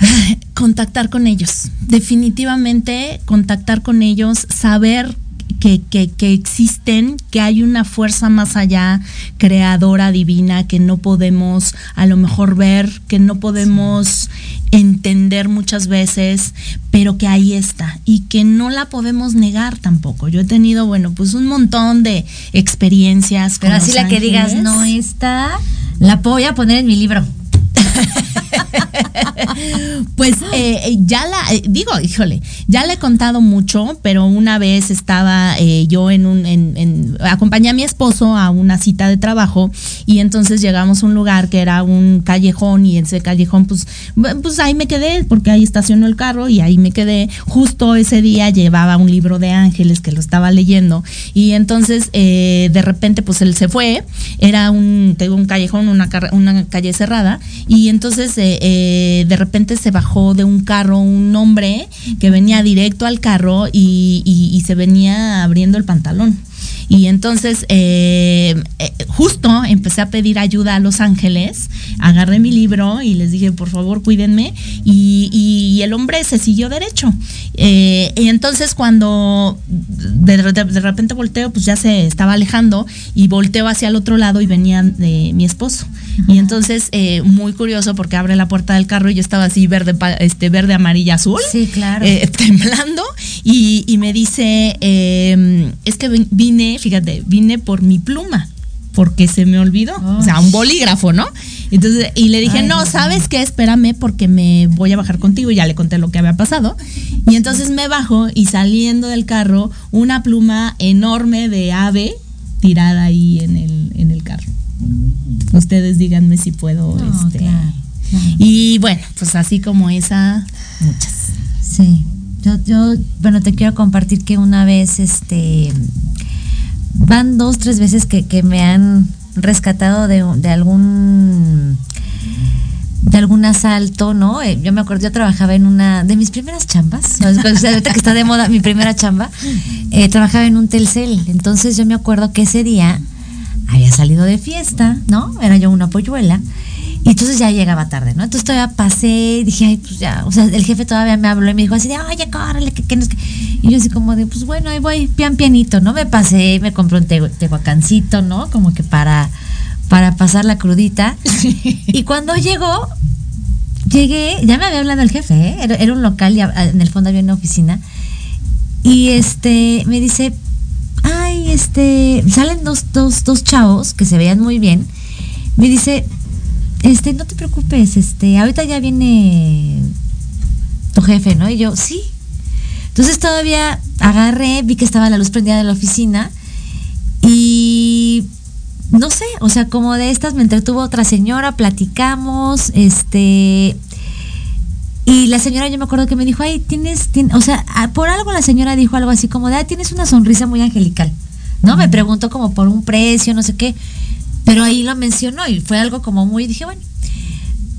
Contactar con ellos. Definitivamente contactar con ellos, saber que, que- que existen, que hay una fuerza más allá, creadora, divina, que no podemos a lo mejor ver, que no podemos entender muchas veces, pero que ahí está y que no la podemos negar tampoco. Yo he tenido, bueno, pues un montón de experiencias. Pero con así Los la que digas, no está, la voy a poner en mi libro. Pues eh, eh, ya la, eh, digo, híjole, ya le he contado mucho, pero una vez estaba eh, yo en un, en, acompañé a mi esposo a una cita de trabajo y entonces llegamos a un lugar que era un callejón y ese callejón, pues, pues ahí me quedé porque ahí estacionó el carro y ahí me quedé. Justo ese día llevaba un libro de ángeles que lo estaba leyendo y entonces de repente pues él se fue, era un, tengo un callejón, una, una calle cerrada y entonces eh, eh, de repente se bajó de un carro un hombre que venía directo al carro y, y- y se venía abriendo el pantalón. Y entonces, eh, eh, justo empecé a pedir ayuda a Los Ángeles, agarré mi libro y les dije, por favor, cuídenme. Y, y el hombre se siguió derecho. Eh, y entonces, cuando de, de- de repente volteo, pues ya se estaba alejando y volteo hacia el otro lado y venía eh, mi esposo. Y entonces, eh, muy curioso porque abre la puerta del carro y yo estaba así verde, este, verde, amarilla, azul. Sí, claro. eh, temblando y, y me dice, eh, es que vin- vine, fíjate, vine por mi pluma, porque se me olvidó, o sea, un bolígrafo, ¿no? Entonces, y le dije, Ay, no, ¿sabes qué? Espérame porque me voy a bajar contigo y ya le conté lo que había pasado. Y entonces me bajo y saliendo del carro, una pluma enorme de ave tirada ahí en el, en el carro. Ustedes díganme si puedo. No, este, claro, claro. Y bueno, pues así como esa, muchas. Sí. Yo, yo, bueno, te quiero compartir que una vez, este, van dos, tres veces que, que me han rescatado de, de algún de algún asalto, ¿no? Eh, Yo me acuerdo, yo trabajaba en una de mis primeras chambas, sea, ahorita que está de moda mi primera chamba, eh, trabajaba en un Telcel. Entonces yo me acuerdo que ese día había salido de fiesta, ¿no? Era yo una polluela. Y entonces ya llegaba tarde, ¿no? Entonces todavía pasé y dije, ay, pues ya, o sea, el jefe todavía me habló y me dijo así de, oye, córrele, que, que no es que-". Y yo así como de, pues bueno, ahí voy, pian pianito, ¿no? Me pasé, me compré un te- tehuacancito, ¿no? Como que para, para pasar la crudita. Y cuando llegó, llegué, ya me había hablado el jefe, ¿eh? Era, era un local y en el fondo había una oficina. Y este, me dice, ay, este, salen dos, dos, dos chavos que se veían muy bien. Me dice, este, no te preocupes, este, ahorita ya viene tu jefe, ¿no? Y yo, sí. Entonces todavía agarré, vi que estaba la luz prendida de la oficina y no sé, o sea, como de estas me entretuvo otra señora, platicamos, este, y la señora yo me acuerdo que me dijo, ay, tienes, tien- o sea, ah, por algo la señora dijo algo así como de, ay, tienes una sonrisa muy angelical, ¿no? Me preguntó como por un precio, no sé qué, pero ahí lo mencionó y fue algo como muy, dije, bueno,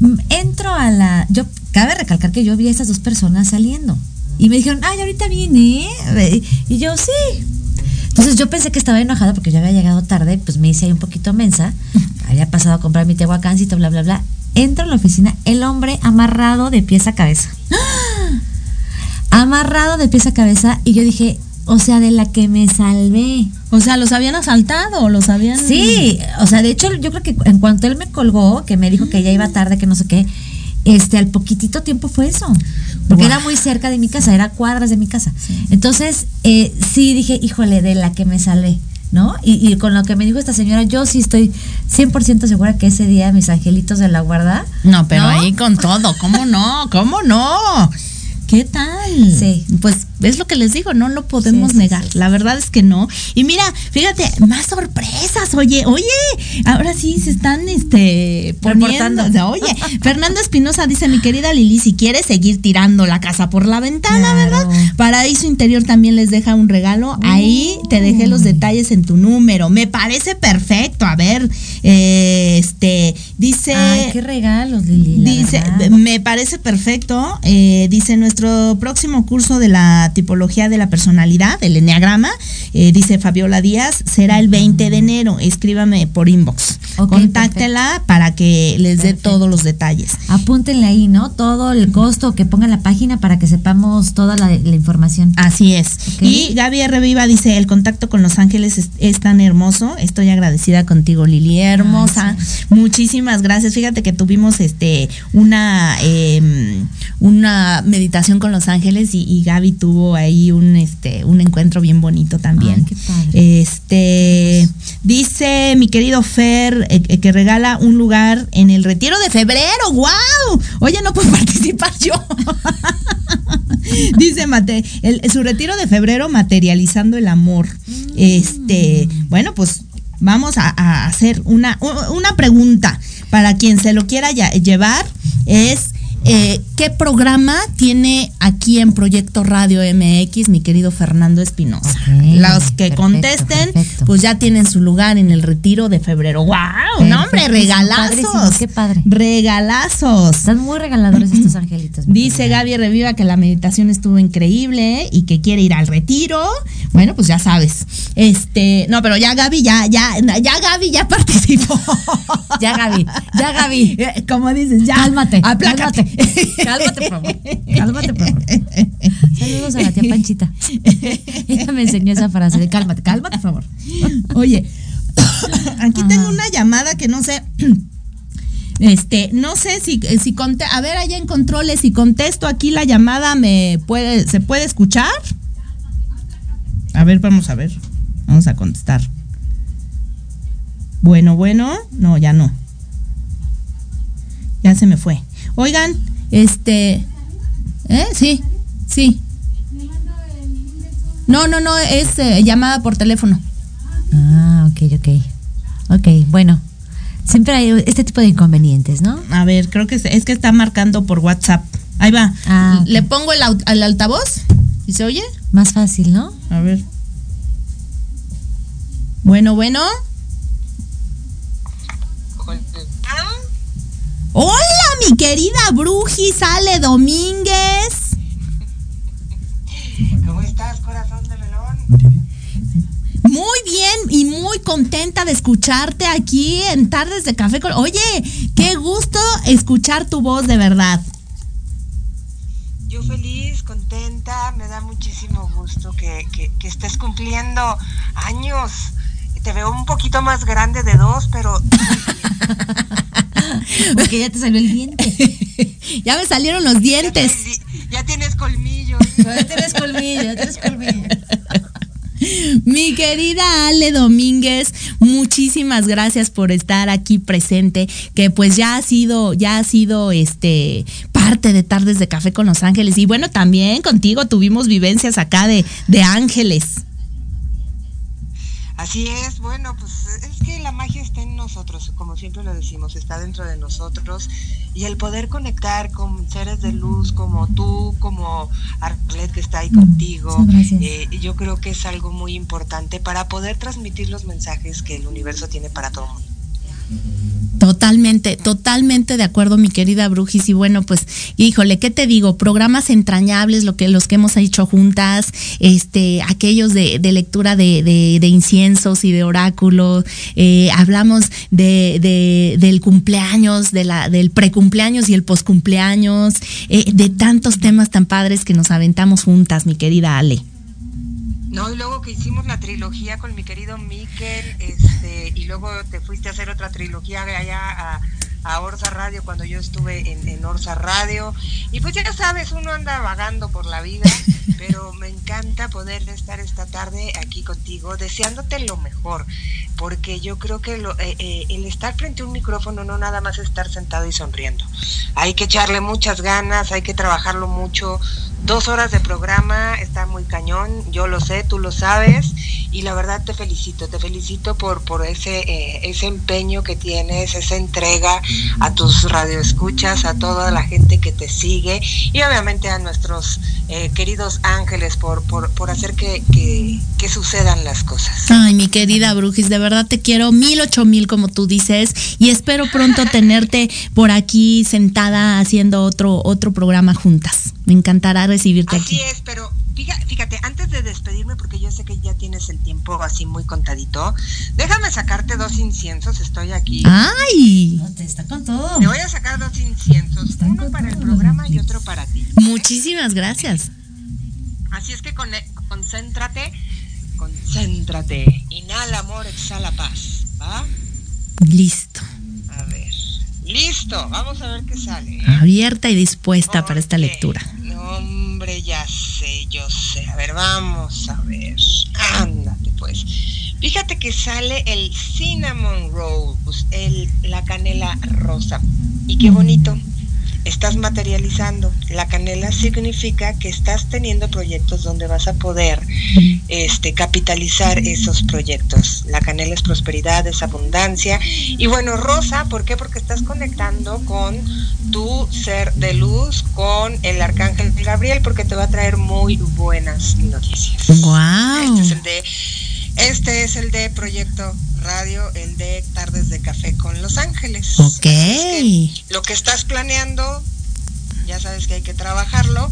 mm, entro a la, yo, cabe recalcar que yo vi a estas dos personas saliendo y me dijeron, ay, ahorita viene, ¿eh?". y yo, sí. Entonces yo pensé que estaba enojada porque yo había llegado tarde, pues me hice ahí un poquito mensa, había pasado a comprar mi tehuacancito, bla, bla, bla. Entro a la oficina, el hombre amarrado de pies a cabeza. Amarrado de pies a cabeza y yo dije, o sea, de la que me salvé. O sea, ¿los habían asaltado? ¿Los habían...? Sí, o sea, de hecho yo creo que en cuanto él me colgó, que me dijo que ya iba tarde, que no sé qué, este, al poquitito tiempo fue eso. Porque era muy cerca de mi casa, era cuadras de mi casa. Entonces, eh, sí dije, híjole, de la que me salvé. ¿No? Y, y con lo que me dijo esta señora, yo sí estoy 100% segura que ese día mis angelitos de la guarda. No, pero ahí con todo, ¿cómo no? ¿Cómo no? ¿Qué tal? Sí. Pues es lo que les digo, no lo podemos Sí, sí, negar. La verdad es que no. Y mira, fíjate, más sorpresas. Oye, oye, ahora sí se están este poniendo. Reportando. Oye, Fernando Espinosa dice, mi querida Lili, si quieres seguir tirando la casa por la ventana, ¿verdad? Paraíso Interior también les deja un regalo. Ahí te dejé los detalles en tu número. Me parece perfecto. A ver, eh, este, dice. Ay, qué regalos, Lili. Dice, verdad. me parece perfecto. eh, dice, nuestro próximo curso de la tipología de la personalidad, el enneagrama, eh, dice Fabiola Díaz, será el 20 de enero. Escríbame por inbox. Ok, Contáctela para que les dé todos los detalles. Apúntenle ahí, ¿no? Todo el costo que pongan la página para que sepamos toda la, la información. Así es. Y Gaby Reviva dice, el contacto con Los Ángeles es, es tan hermoso. Estoy agradecida contigo, Lili, hermosa. Muchísimas gracias. Fíjate que tuvimos este una eh, una meditación con Los Ángeles y, y Gaby tuvo ahí un este un encuentro bien bonito también. Este dice mi querido Fer eh, eh, que regala un lugar en el retiro de febrero. ¡Wow! Oye, no puedo participar yo. Dice Mate, el, su retiro de febrero materializando el amor. Este, bueno, pues vamos a, a hacer una, una pregunta para quien se lo quiera ya- llevar. Es eh, ¿qué programa tiene aquí en Proyecto Radio MX mi querido Fernando Espinosa? Los que perfecto, contesten, pues ya tienen su lugar en el retiro de febrero. ¡Wow! ¡No, hombre! ¡Regalazos! qué padre. ¡Regalazos! Están muy regaladores estos angelitos. Dice Gaby Reviva que la meditación estuvo increíble y que quiere ir al retiro. Bueno, pues ya sabes. Este, no, pero ya Gaby, ya, ya, ya Gaby ya participó. Ya Gaby, ya Gaby. Como dices, ya. Cálmate, Aplácate. Cálmate, por favor. Cálmate, por favor. Saludos a la tía Panchita. Ella me enseñó esa frase de cálmate, cálmate, por favor. Oye, aquí tengo una llamada que no sé. Este, no sé si, si conte, a ver allá en controles, si contesto aquí la llamada, me puede, ¿se puede escuchar? A ver, vamos a ver. Vamos a contestar. Bueno, bueno, no, ya no. Ya se me fue. Oigan, este, ¿eh? Sí, sí. No, no, no, es eh, llamada por teléfono. Ah, ok, ok. Ok, bueno. Siempre hay este tipo de inconvenientes, ¿no? A ver, creo que es, es que está marcando por WhatsApp. Ahí va. Ah. Le pongo el, al altavoz y se oye. Más fácil, ¿no? A ver. Bueno, bueno. Hola, mi querida Bruji, sale Domínguez. ¿Cómo estás, corazón de melón? Muy bien y muy contenta de escucharte aquí en Tardes de Café con... Oye, qué gusto escuchar tu voz de verdad. Yo feliz, contenta, me da muchísimo gusto que, que, que estés cumpliendo años. Te veo un poquito más grande de dos, pero Porque ya te salió el diente. ya me salieron los dientes. ya tienes colmillo. Ya tienes colmillo, ya tienes colmillo. Mi querida Ale Domínguez, muchísimas gracias por estar aquí presente, que pues ya ha sido, ya ha sido este parte de Tardes de Café con Los Ángeles. Y bueno, también contigo tuvimos vivencias acá de, de ángeles. Así es, bueno, pues es que la magia está en nosotros, como siempre lo decimos, está dentro de nosotros y el poder conectar con seres de luz como tú, como Arlet que está ahí contigo, eh, yo creo que es algo muy importante para poder transmitir los mensajes que el universo tiene para todo el mundo. Totalmente, totalmente de acuerdo, mi querida Brujis. Y bueno, pues, híjole, ¿qué te digo? Programas entrañables, lo que, los que hemos hecho juntas, este, aquellos de, de lectura de, de, de, inciensos y de oráculos. Eh, hablamos de, de, del cumpleaños, de la, del precumpleaños y el poscumpleaños, eh, de tantos temas tan padres que nos aventamos juntas, mi querida Ale. No, y luego que hicimos la trilogía con mi querido Miquel, este, y luego te fuiste a hacer otra trilogía allá a, a Orsa Radio cuando yo estuve en, en, Orsa Radio. Y pues ya sabes, uno anda vagando por la vida, pero me encanta poder estar esta tarde aquí contigo, deseándote lo mejor, porque yo creo que lo, eh, eh, el estar frente a un micrófono no nada más estar sentado y sonriendo. Hay que echarle muchas ganas, hay que trabajarlo mucho. Dos horas de programa está muy cañón, yo lo sé, tú lo sabes, y la verdad te felicito, te felicito por, por ese, eh, ese empeño que tienes, esa entrega a tus radioescuchas, a toda la gente que te sigue y obviamente a nuestros eh, queridos ángeles por, por, por hacer que, que, que, sucedan las cosas. Ay, mi querida Brujis, de verdad te quiero mil, ocho mil, como tú dices, y espero pronto tenerte por aquí sentada haciendo otro, otro programa juntas. Me encantará recibirte Así aquí. es, pero fíjate, antes de despedirme, porque yo sé que ya tienes el tiempo así muy contadito, déjame sacarte dos inciensos, estoy aquí. ¡Ay! No, te está con todo. Te voy a sacar dos inciensos, uno para el programa y otro para ti. Muchísimas gracias. Así es que con, concéntrate, concéntrate. Inhala amor, exhala paz, ¿va? Listo. A ver. Listo, vamos a ver qué sale. ¿eh? Abierta y dispuesta okay. para esta lectura. Hombre, ya sé, yo sé. A ver, vamos a ver. Ándate, pues. Fíjate que sale el cinnamon rose, el, la canela rosa. Y qué bonito. Estás materializando. La canela significa que estás teniendo proyectos donde vas a poder este, capitalizar esos proyectos. La canela es prosperidad, es abundancia. Y bueno, rosa, ¿por qué? Porque estás conectando con tu ser de luz, con el arcángel Gabriel, porque te va a traer muy buenas noticias. ¡Wow! Este es el de este es el de Proyecto Radio, el de Tardes de Café con Los Ángeles. Ok. Que lo que estás planeando, ya sabes que hay que trabajarlo,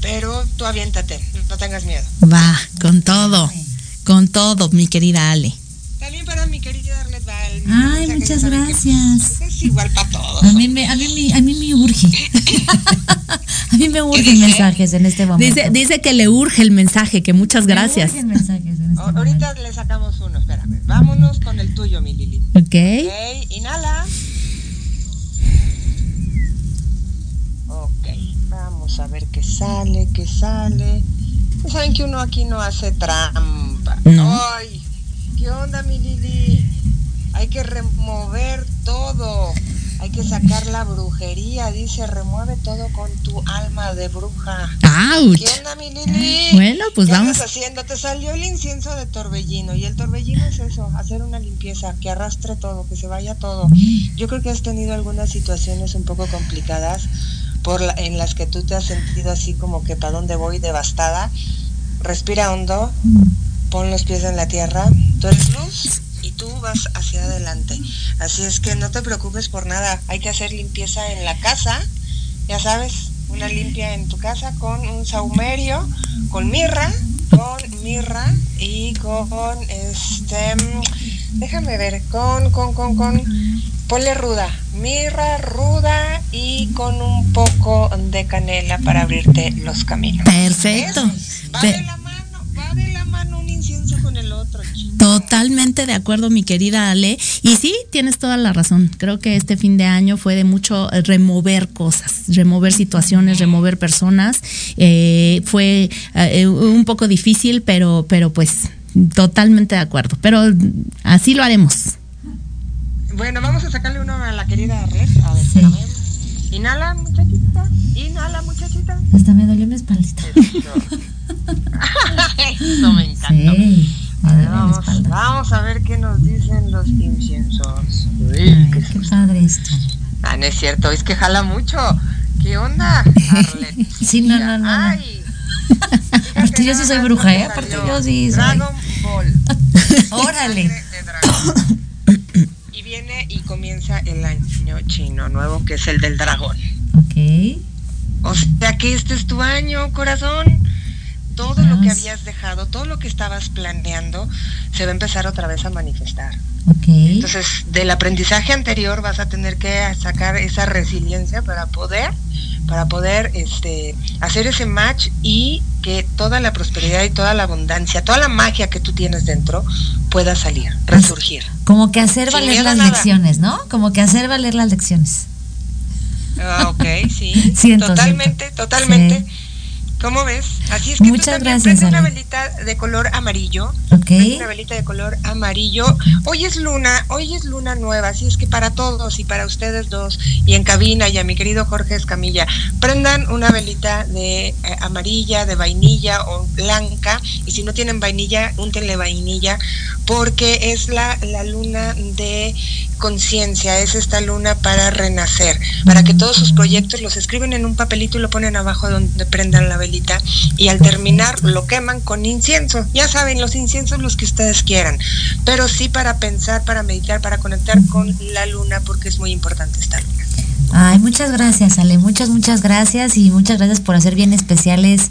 pero tú aviéntate, no tengas miedo. Va, con todo, con todo, mi querida Ale. También para mi querida Arlet Val. Ay, muchas gracias. Es igual para todos. A mí me, a mí me, a mí me urge. a mí me urgen mensajes en este momento. Dice, dice que le urge el mensaje, que muchas gracias. Me urgen mensajes en este Ahorita momento. le sacamos uno, espérame. Vámonos con el tuyo, mi Lili. Ok. Ok, inhala. Ok, vamos a ver qué sale, qué sale. Saben que uno aquí no hace trampa. No. Ay, ¿qué onda, mi Lili? Hay que remover todo. Hay que sacar la brujería, dice, remueve todo con tu alma de bruja. ¡Auch! ¿Qué onda, mi Lili? Bueno, pues ¿Qué vamos. andas haciendo? Te salió el incienso de torbellino y el torbellino es eso, hacer una limpieza, que arrastre todo, que se vaya todo. Yo creo que has tenido algunas situaciones un poco complicadas por la, en las que tú te has sentido así como que para dónde voy devastada. Respira hondo, pon los pies en la tierra. Tú eres luz y tú vas hacia adelante. Así es que no te preocupes por nada. Hay que hacer limpieza en la casa, ya sabes, una limpia en tu casa con un saumerio, con mirra, con mirra y con este, déjame ver, con, con, con, con, ponle ruda, mirra, ruda y con un poco de canela para abrirte los caminos. Perfecto. ¿Ves? Va de la un incienso con el otro. Chico. Totalmente de acuerdo, mi querida Ale. Y sí, tienes toda la razón. Creo que este fin de año fue de mucho remover cosas, remover situaciones, remover personas. Eh, fue eh, un poco difícil, pero, pero pues totalmente de acuerdo. Pero así lo haremos. Bueno, vamos a sacarle uno a la querida Red. A ver, sí. Inhala, muchachita. Inhala, muchachita. Hasta me dolió mi espaldita. Eso me encanta. Sí. A ver, vamos, vamos, a ver qué nos dicen los inciensos. Uy, Ay, qué, qué padre esto. Ah, no es cierto, es que jala mucho. ¿Qué onda, Arlet? sí, no, no, no. Ay. Aparte yo sí soy bruja, ¿eh? Aparte yo sí soy. Dragon Ball. Órale. viene y comienza el año chino nuevo, que es el del dragón. Ok. O sea que este es tu año, corazón. Todo lo que habías dejado, todo lo que estabas planeando, se va a empezar otra vez a manifestar. Ok. Entonces, del aprendizaje anterior vas a tener que sacar esa resiliencia para poder, para poder este, hacer ese match y que toda la prosperidad y toda la abundancia, toda la magia que tú tienes dentro pueda salir, resurgir. Como que hacer valer las nada. lecciones, ¿no? Como que hacer valer las lecciones. Ah, ok, sí. Siento, totalmente, siento. totalmente. Sí. ¿Cómo ves? Así es que Muchas tú también gracias, prende una velita de color amarillo. Ok. Una velita de color amarillo. Hoy es luna, hoy es luna nueva, así es que para todos y para ustedes dos y en cabina y a mi querido Jorge Escamilla, prendan una velita de eh, amarilla, de vainilla o blanca y si no tienen vainilla, úntenle vainilla porque es la, la luna de conciencia, es esta luna para renacer, para que todos sus proyectos los escriben en un papelito y lo ponen abajo donde prendan la velita y al terminar lo queman con incienso. Ya saben, los inciensos los que ustedes quieran, pero sí para pensar, para meditar, para conectar con la luna porque es muy importante esta luna. Ay, muchas gracias, Ale. Muchas, muchas gracias y muchas gracias por hacer bien especiales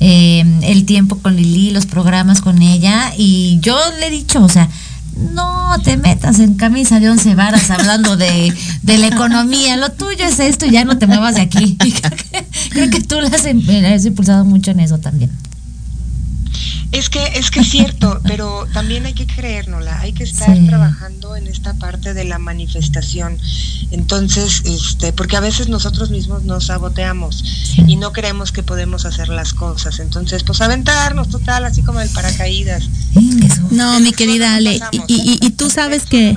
eh, el tiempo con Lili, los programas con ella. Y yo le he dicho, o sea, no te metas en camisa de once varas hablando de, de la economía. Lo tuyo es esto ya no te muevas de aquí. Creo, que, creo que tú la has, em- has impulsado mucho en eso también. Es que es que es cierto, pero también hay que creérnosla, hay que estar Sí. trabajando en esta parte de la manifestación. Entonces, este, porque a veces nosotros mismos nos saboteamos y no creemos que podemos hacer las cosas. Entonces, pues aventarnos total, así como el paracaídas. No, mi querida Ale, y, y- y tú sabes que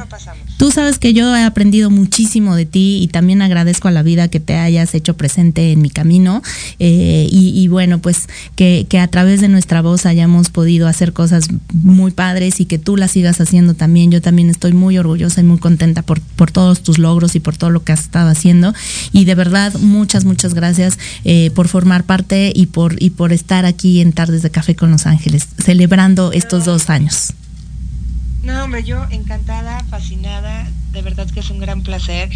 tú sabes que yo he aprendido muchísimo de ti y también agradezco a la vida que te hayas hecho presente en mi camino eh, y, bueno, pues que, que a través de nuestra voz hayamos podido hacer cosas muy padres y que tú las sigas haciendo también. Yo también estoy muy orgullosa y muy contenta por, por todos tus logros y por todo lo que has estado haciendo y de verdad muchas, muchas gracias eh, por formar parte y por, y por estar aquí en Tardes de Café con Los Ángeles, celebrando estos dos años. No, hombre, yo encantada, fascinada, de verdad que es un gran placer.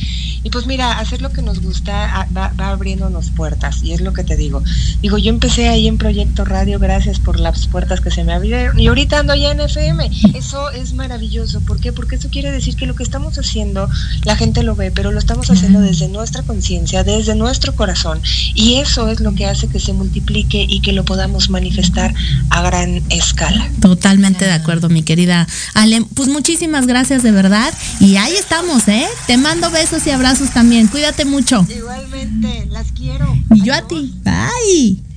Y pues mira, hacer lo que nos gusta ah, va, va abriéndonos puertas, y es lo que te digo. Digo, yo empecé ahí en Proyecto Radio, gracias por las puertas que se me abrieron, y ahorita ando ya en FM. Eso es maravilloso. ¿Por qué? Porque eso quiere decir que lo que estamos haciendo, la gente lo ve, pero lo estamos haciendo desde nuestra conciencia, desde nuestro corazón. Y eso es lo que hace que se multiplique y que lo podamos manifestar a gran escala. Totalmente de acuerdo, mi querida Ale. Pues muchísimas gracias de verdad. Y ahí estamos, ¿eh? Te mando besos y abrazos también. Cuídate mucho. Igualmente, las quiero. Y yo a ti. Bye.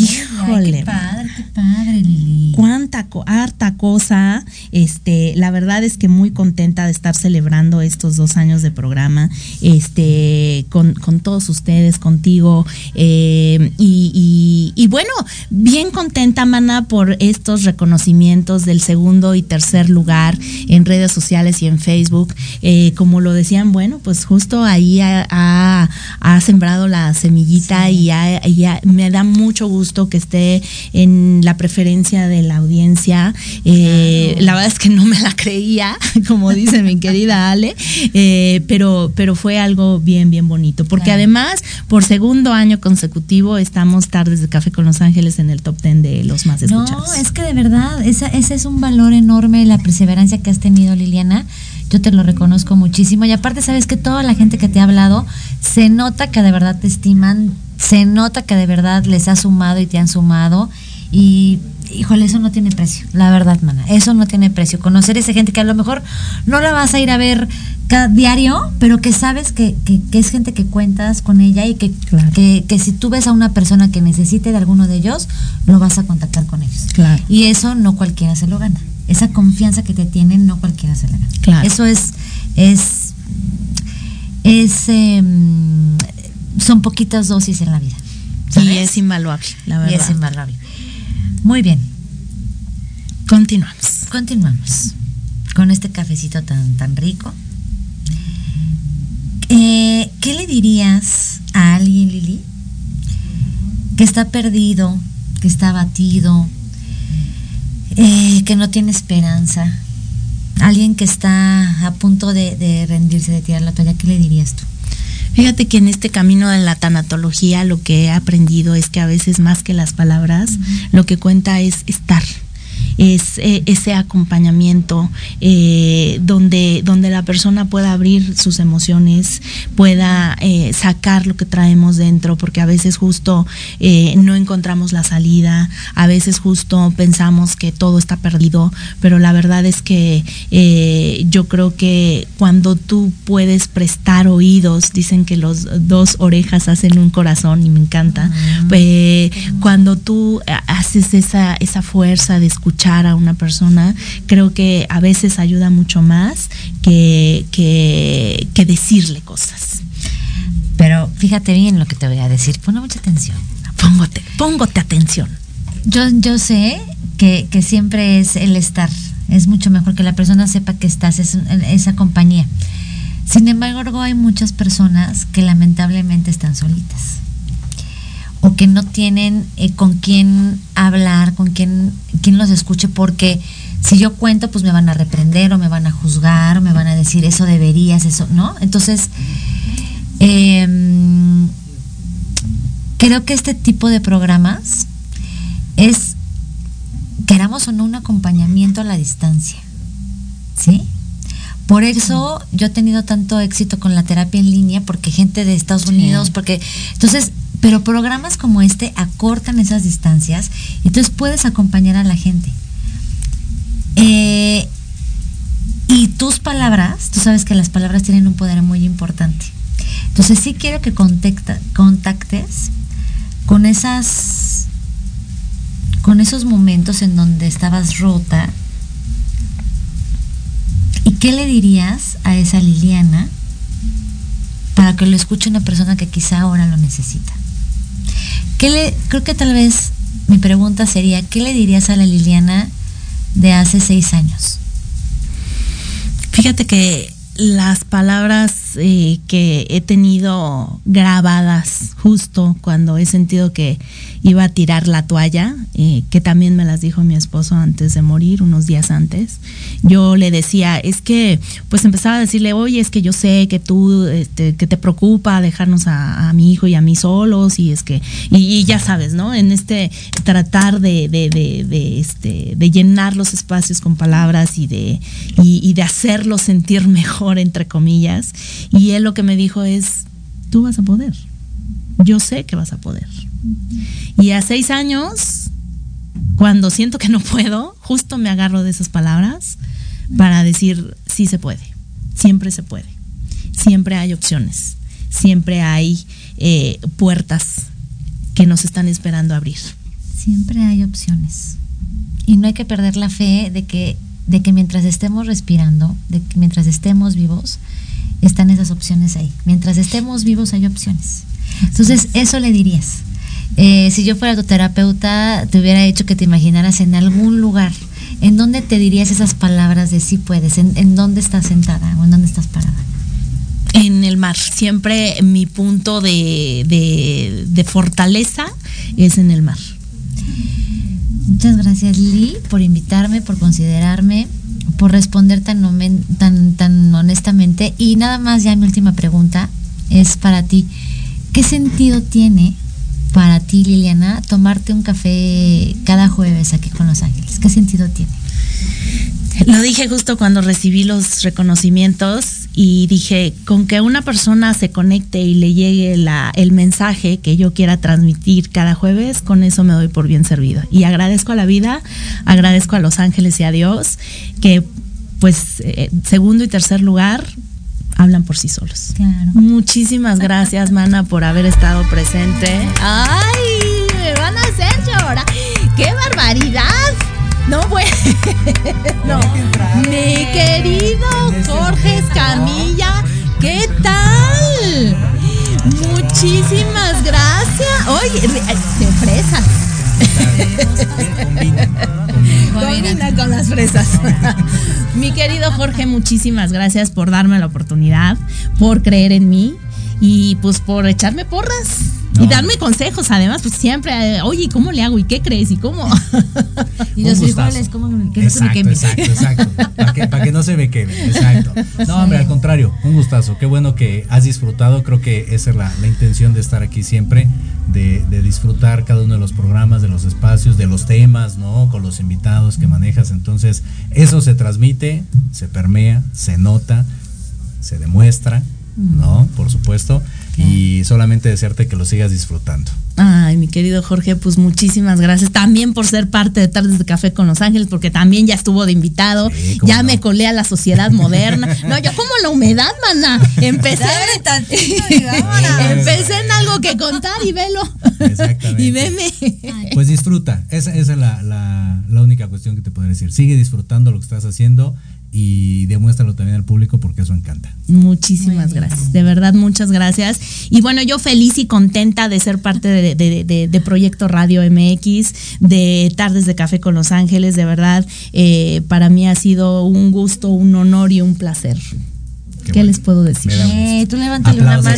Híjole. qué padre, qué padre, Lili. Cuánta, harta cosa. Este, la verdad es que muy contenta de estar celebrando estos dos años de programa, este, con, con todos ustedes, contigo. eh, y, y- y bueno, bien contenta, Mana, por estos reconocimientos del segundo y tercer lugar en redes sociales y en Facebook. Eh, como lo decían, bueno, pues justo ahí ha, ha- ha sembrado la semillita y, ha- y me da mucho gusto que esté en la preferencia de la audiencia. Eh, La verdad es que no me la creía, como dice mi querida Ale, eh, pero, pero fue algo bien, bien bonito, porque Claro. además, por segundo año consecutivo, estamos tardes de café con Los Ángeles en el top 10 de los más escuchados. No, es que de verdad, esa, ese es un valor enorme, la perseverancia que has tenido, Liliana. Yo te lo reconozco muchísimo. Y aparte, sabes que toda la gente que te ha hablado, se nota que de verdad te estiman, se nota que de verdad les has sumado y te han sumado. Y, híjole, eso no tiene precio, la verdad, mana. Eso no tiene precio. Conocer a esa gente que a lo mejor no la vas a ir a ver cada diario, pero que sabes que, que- que es gente que cuentas con ella y que, que, que si tú ves a una persona que necesite de alguno de ellos, lo vas a contactar con ellos. Claro. Y eso no cualquiera se lo gana. Esa confianza que te tienen, no cualquiera se la gana. Claro. Eso es, es, es, em, son poquitas dosis en la vida. Y es invaluable, la Y verdad. es invaluable. Muy bien, Continuamos. continuamos con este cafecito tan, tan rico. Eh, ¿Qué le dirías a alguien, Lili, que está perdido, que está abatido, eh, que no tiene esperanza, alguien que está a punto de, de rendirse, de tirar la toalla, ¿qué le dirías tú? Fíjate que en este camino de la tanatología lo que he aprendido es que a veces más que las palabras, lo que cuenta es estar es eh, ese acompañamiento eh, donde, donde la persona pueda abrir sus emociones, pueda eh, sacar lo que traemos dentro, porque a veces justo no encontramos la salida, a veces justo pensamos que todo está perdido, pero la verdad es que yo creo que cuando tú puedes prestar oídos, dicen que los dos orejas hacen un corazón y me encanta, cuando tú haces esa, esa fuerza de escuchar, a una persona, creo que a veces ayuda mucho más que, que, decirle cosas. Pero fíjate bien lo que te voy a decir, pone mucha atención. Póngote, póngote atención. Yo, yo sé que, siempre es el estar, es mucho mejor que la persona sepa que estás, es esa compañía. Sin embargo, hay muchas personas que lamentablemente están solitas o que no tienen eh, con quién hablar, con quién, quién los escuche, porque si yo cuento, pues me van a reprender o me van a juzgar o me van a decir eso deberías, eso, ¿no? Entonces, em, creo que este tipo de programas es, queramos o no, un acompañamiento a la distancia, ¿sí? Por eso yo he tenido tanto éxito con la terapia en línea, porque gente de Estados Unidos, porque entonces pero programas como este acortan esas distancias y entonces puedes acompañar a la gente. Eh, y tus palabras, tú sabes que las palabras tienen un poder muy importante. Entonces sí quiero que contactes con esas con esos momentos en donde estabas rota. ¿Y qué le dirías a esa Liliana para que lo escuche una persona que quizá ahora lo necesita? ¿Qué le, creo que tal vez mi pregunta sería, ¿qué le dirías a la Liliana de hace seis años? Fíjate que las palabras eh, que he tenido grabadas justo cuando he sentido que iba a tirar la toalla, eh, que también me las dijo mi esposo antes de morir, unos días antes. Yo le decía, es que, pues empezaba a decirle, oye, es que yo sé que tú, este, que te preocupa dejarnos a, mi hijo y a mí solos, y es que, y, ya sabes, ¿no? En este tratar de, de, de, este, de llenar los espacios con palabras y de, y, y de hacerlo sentir mejor, entre comillas. Y él lo que me dijo es, tú vas a poder. Yo sé que vas a poder. Y a seis años, cuando siento que no puedo, justo me agarro de esas palabras para decir, sí se puede, siempre se puede, siempre hay opciones, siempre hay eh, puertas que nos están esperando abrir. Siempre hay opciones. Y no hay que perder la fe de que, de que mientras estemos respirando, de que mientras estemos vivos, están esas opciones ahí. Mientras estemos vivos hay opciones. Entonces, eso le dirías. Eh, si yo fuera tu terapeuta, te hubiera hecho que te imaginaras en algún lugar. ¿En dónde te dirías esas palabras de sí puedes? ¿En, dónde estás sentada o en dónde estás parada? En el mar. Siempre mi punto de, de, fortaleza es en el mar. Muchas gracias, Lee, por invitarme, por considerarme, por responder tan, tan, tan honestamente. Y nada más, ya mi última pregunta es para ti. ¿Qué sentido tiene para ti, Liliana, tomarte un café cada jueves aquí con Los Ángeles? ¿Qué sentido tiene? Lo dije justo cuando recibí los reconocimientos y dije, con que una persona se conecte y le llegue la, el mensaje que yo quiera transmitir cada jueves, con eso me doy por bien servido. Y agradezco a la vida, agradezco a Los Ángeles y a Dios, que pues eh, segundo y tercer lugar hablan por sí solos. Claro. Muchísimas gracias, Mana, por haber estado presente. ¡Ay! Me van a hacer llorar. ¡Qué barbaridad! No, bueno. no. Mi querido Jorge Escamilla, ¿qué tal? Muchísimas gracias. Oye, de fresas. Combina con las fresas. Mi querido Jorge, muchísimas gracias por darme la oportunidad, por creer en mí y pues por echarme porras Y darme consejos, además, pues siempre, eh, oye, ¿cómo le hago? ¿Y qué crees? ¿Y cómo? Y Un los gustazo. frijoles, que no se me Exacto, quemen. exacto, exacto. Para que, para que no se me queme, exacto. No, hombre, al contrario, un gustazo. Qué bueno que has disfrutado. Creo que esa es la, la intención de estar aquí siempre, de, de disfrutar cada uno de los programas, de los espacios, de los temas, ¿no? Con los invitados que manejas. Entonces, eso se transmite, se permea, se nota, se demuestra, ¿no? Por supuesto. Y solamente desearte que lo sigas disfrutando. Ay, mi querido Jorge, pues muchísimas gracias también por ser parte de Tardes de Café con Los Ángeles, porque también ya estuvo de invitado, ya me colé a la sociedad moderna. No, yo como la humedad, mana. Empecé, tantito y empecé en algo que contar y velo. Exactamente. Y veme. Pues disfruta, esa, esa es la, la- la única cuestión que te podría decir. Sigue disfrutando lo que estás haciendo y demuéstralo también al público porque eso encanta. Muchísimas gracias, de verdad muchas gracias. Y bueno, yo feliz y contenta de ser parte de, de- de- de Proyecto Radio MX, de Tardes de Café con Los Ángeles, de verdad, eh, para mí ha sido un gusto, un honor y un placer. ¿Qué, les puedo decir? Eh, tú levántale una mano.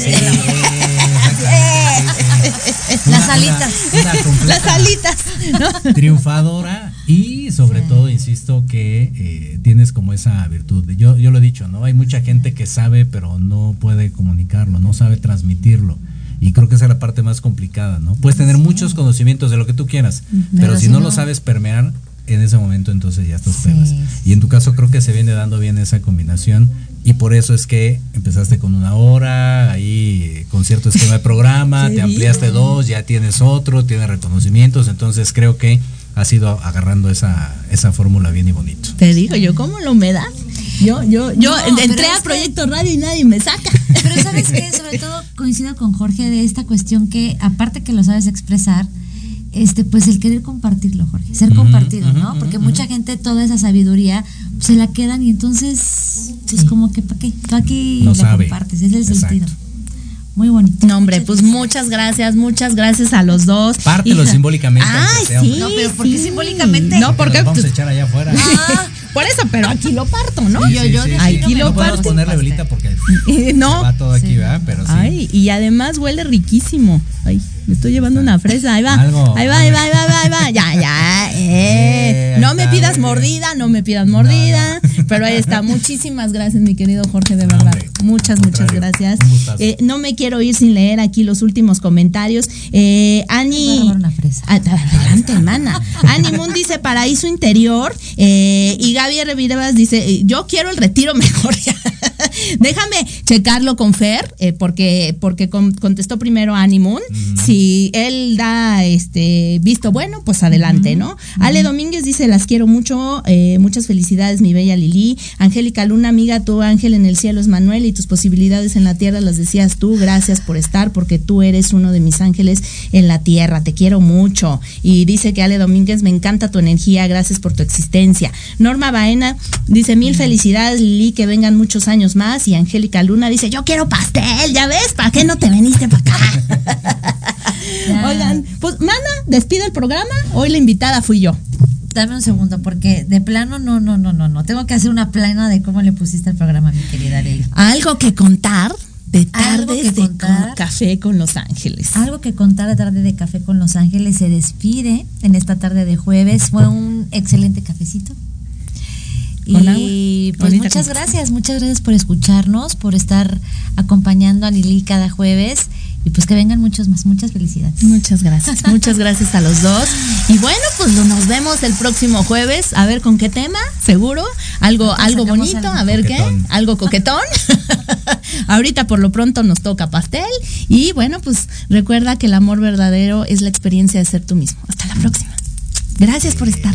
Las alitas. Una Las alitas. ¿no? triunfadora y sobre todo insisto que eh, tienes como esa virtud yo yo lo he dicho no hay mucha gente que sabe pero no puede comunicarlo no sabe transmitirlo y creo que esa es la parte más complicada no puedes tener muchos conocimientos de lo que tú quieras pero, si no, lo sabes permear en ese momento entonces ya estás pelas y en tu caso creo que se viene dando bien esa combinación y por eso es que empezaste con una hora ahí con cierto esquema de programa Te te ampliaste dos ya tienes otro tienes reconocimientos entonces creo que has ido agarrando esa esa fórmula bien y bonito. Te digo, yo como la humedad. Yo, yo, yo No, entré es a que- Proyecto Radio y nadie me saca. Pero sabes que sobre todo coincido con Jorge de esta cuestión que aparte que lo sabes expresar, este pues el querer compartirlo, Jorge, ser compartido, ¿no? Porque mucha gente toda esa sabiduría se la quedan y entonces pues como que para qué, tú aquí No la sabe. compartes, es el Exacto. sentido. Muy bonito. No, hombre, pues muchas gracias, muchas gracias a los dos. Pártelo simbólicamente, sea, sí. No, pero ¿por qué sí. simbólicamente? No, porque Los vamos a echar allá afuera por eso, pero aquí lo parto, ¿no? Sí, yo- sí, yo sí, de sí. aquí no lo podemos parto. ponerle velita porque no. va todo aquí ¿verdad? pero sí Ay, y además huele riquísimo. Ay, me estoy llevando una fresa. Ahí va. Algo, ahí va, ahí va, ahí va, ahí va, ahí va. Ya, ya. Eh, Eh. No me pidas mordida, no me pidas mordida. Pero ahí está. Muchísimas gracias, mi querido Jorge, de verdad. muchas, muchas gracias. Eh, no me quiero ir sin leer aquí los últimos comentarios. Eh, Voy a Ani. una fresa. Ah, Adelante, hermana. Ani Moon dice paraíso interior. eh, y Gaby R. Videvas dice: eh, Yo quiero el retiro mejor. Déjame checarlo con Fer, eh, porque, porque con- contestó primero Ani Moon. Si él da este visto bueno, pues adelante, ¿no? Ale Domínguez dice: Las quiero mucho. eh, muchas felicidades, mi bella Lili. Angélica Luna, amiga, tu ángel en el cielo es Manuel y tus posibilidades en la tierra las decías tú. Gracias por estar, porque tú eres uno de mis ángeles en la tierra. Te quiero mucho. Y dice que Ale Domínguez, me encanta tu energía. Gracias por tu existencia. Norma Baena dice: Mil felicidades, Lili, que vengan muchos años más. Y Angélica Luna dice: Yo quiero pastel, ¿ya ves? ¿Para qué no te veniste para acá? Oigan, pues, Mana, despide el programa. Hoy la invitada fui yo. Dame un segundo, porque de plano no, no, no, no, no. Tengo que hacer una plana de cómo le pusiste el programa, mi querida Lili. Algo que contar de tardes de contar. café con Los Ángeles. Algo que contar de tarde de café con Los Ángeles se despide en esta tarde de jueves. Fue un excelente cafecito. Y pues muchas gracias, muchas gracias por escucharnos, por estar acompañando a Lili cada jueves y pues que vengan muchos más, muchas felicidades. Muchas gracias, muchas gracias a los dos. Y bueno, pues nos vemos el próximo jueves, a ver con qué tema, seguro, algo, algo bonito, a ver Coquetón. qué, algo coquetón. Ahorita por lo pronto nos toca pastel y bueno, pues recuerda que el amor verdadero es la experiencia de ser tú mismo. Hasta la próxima. Gracias por estar.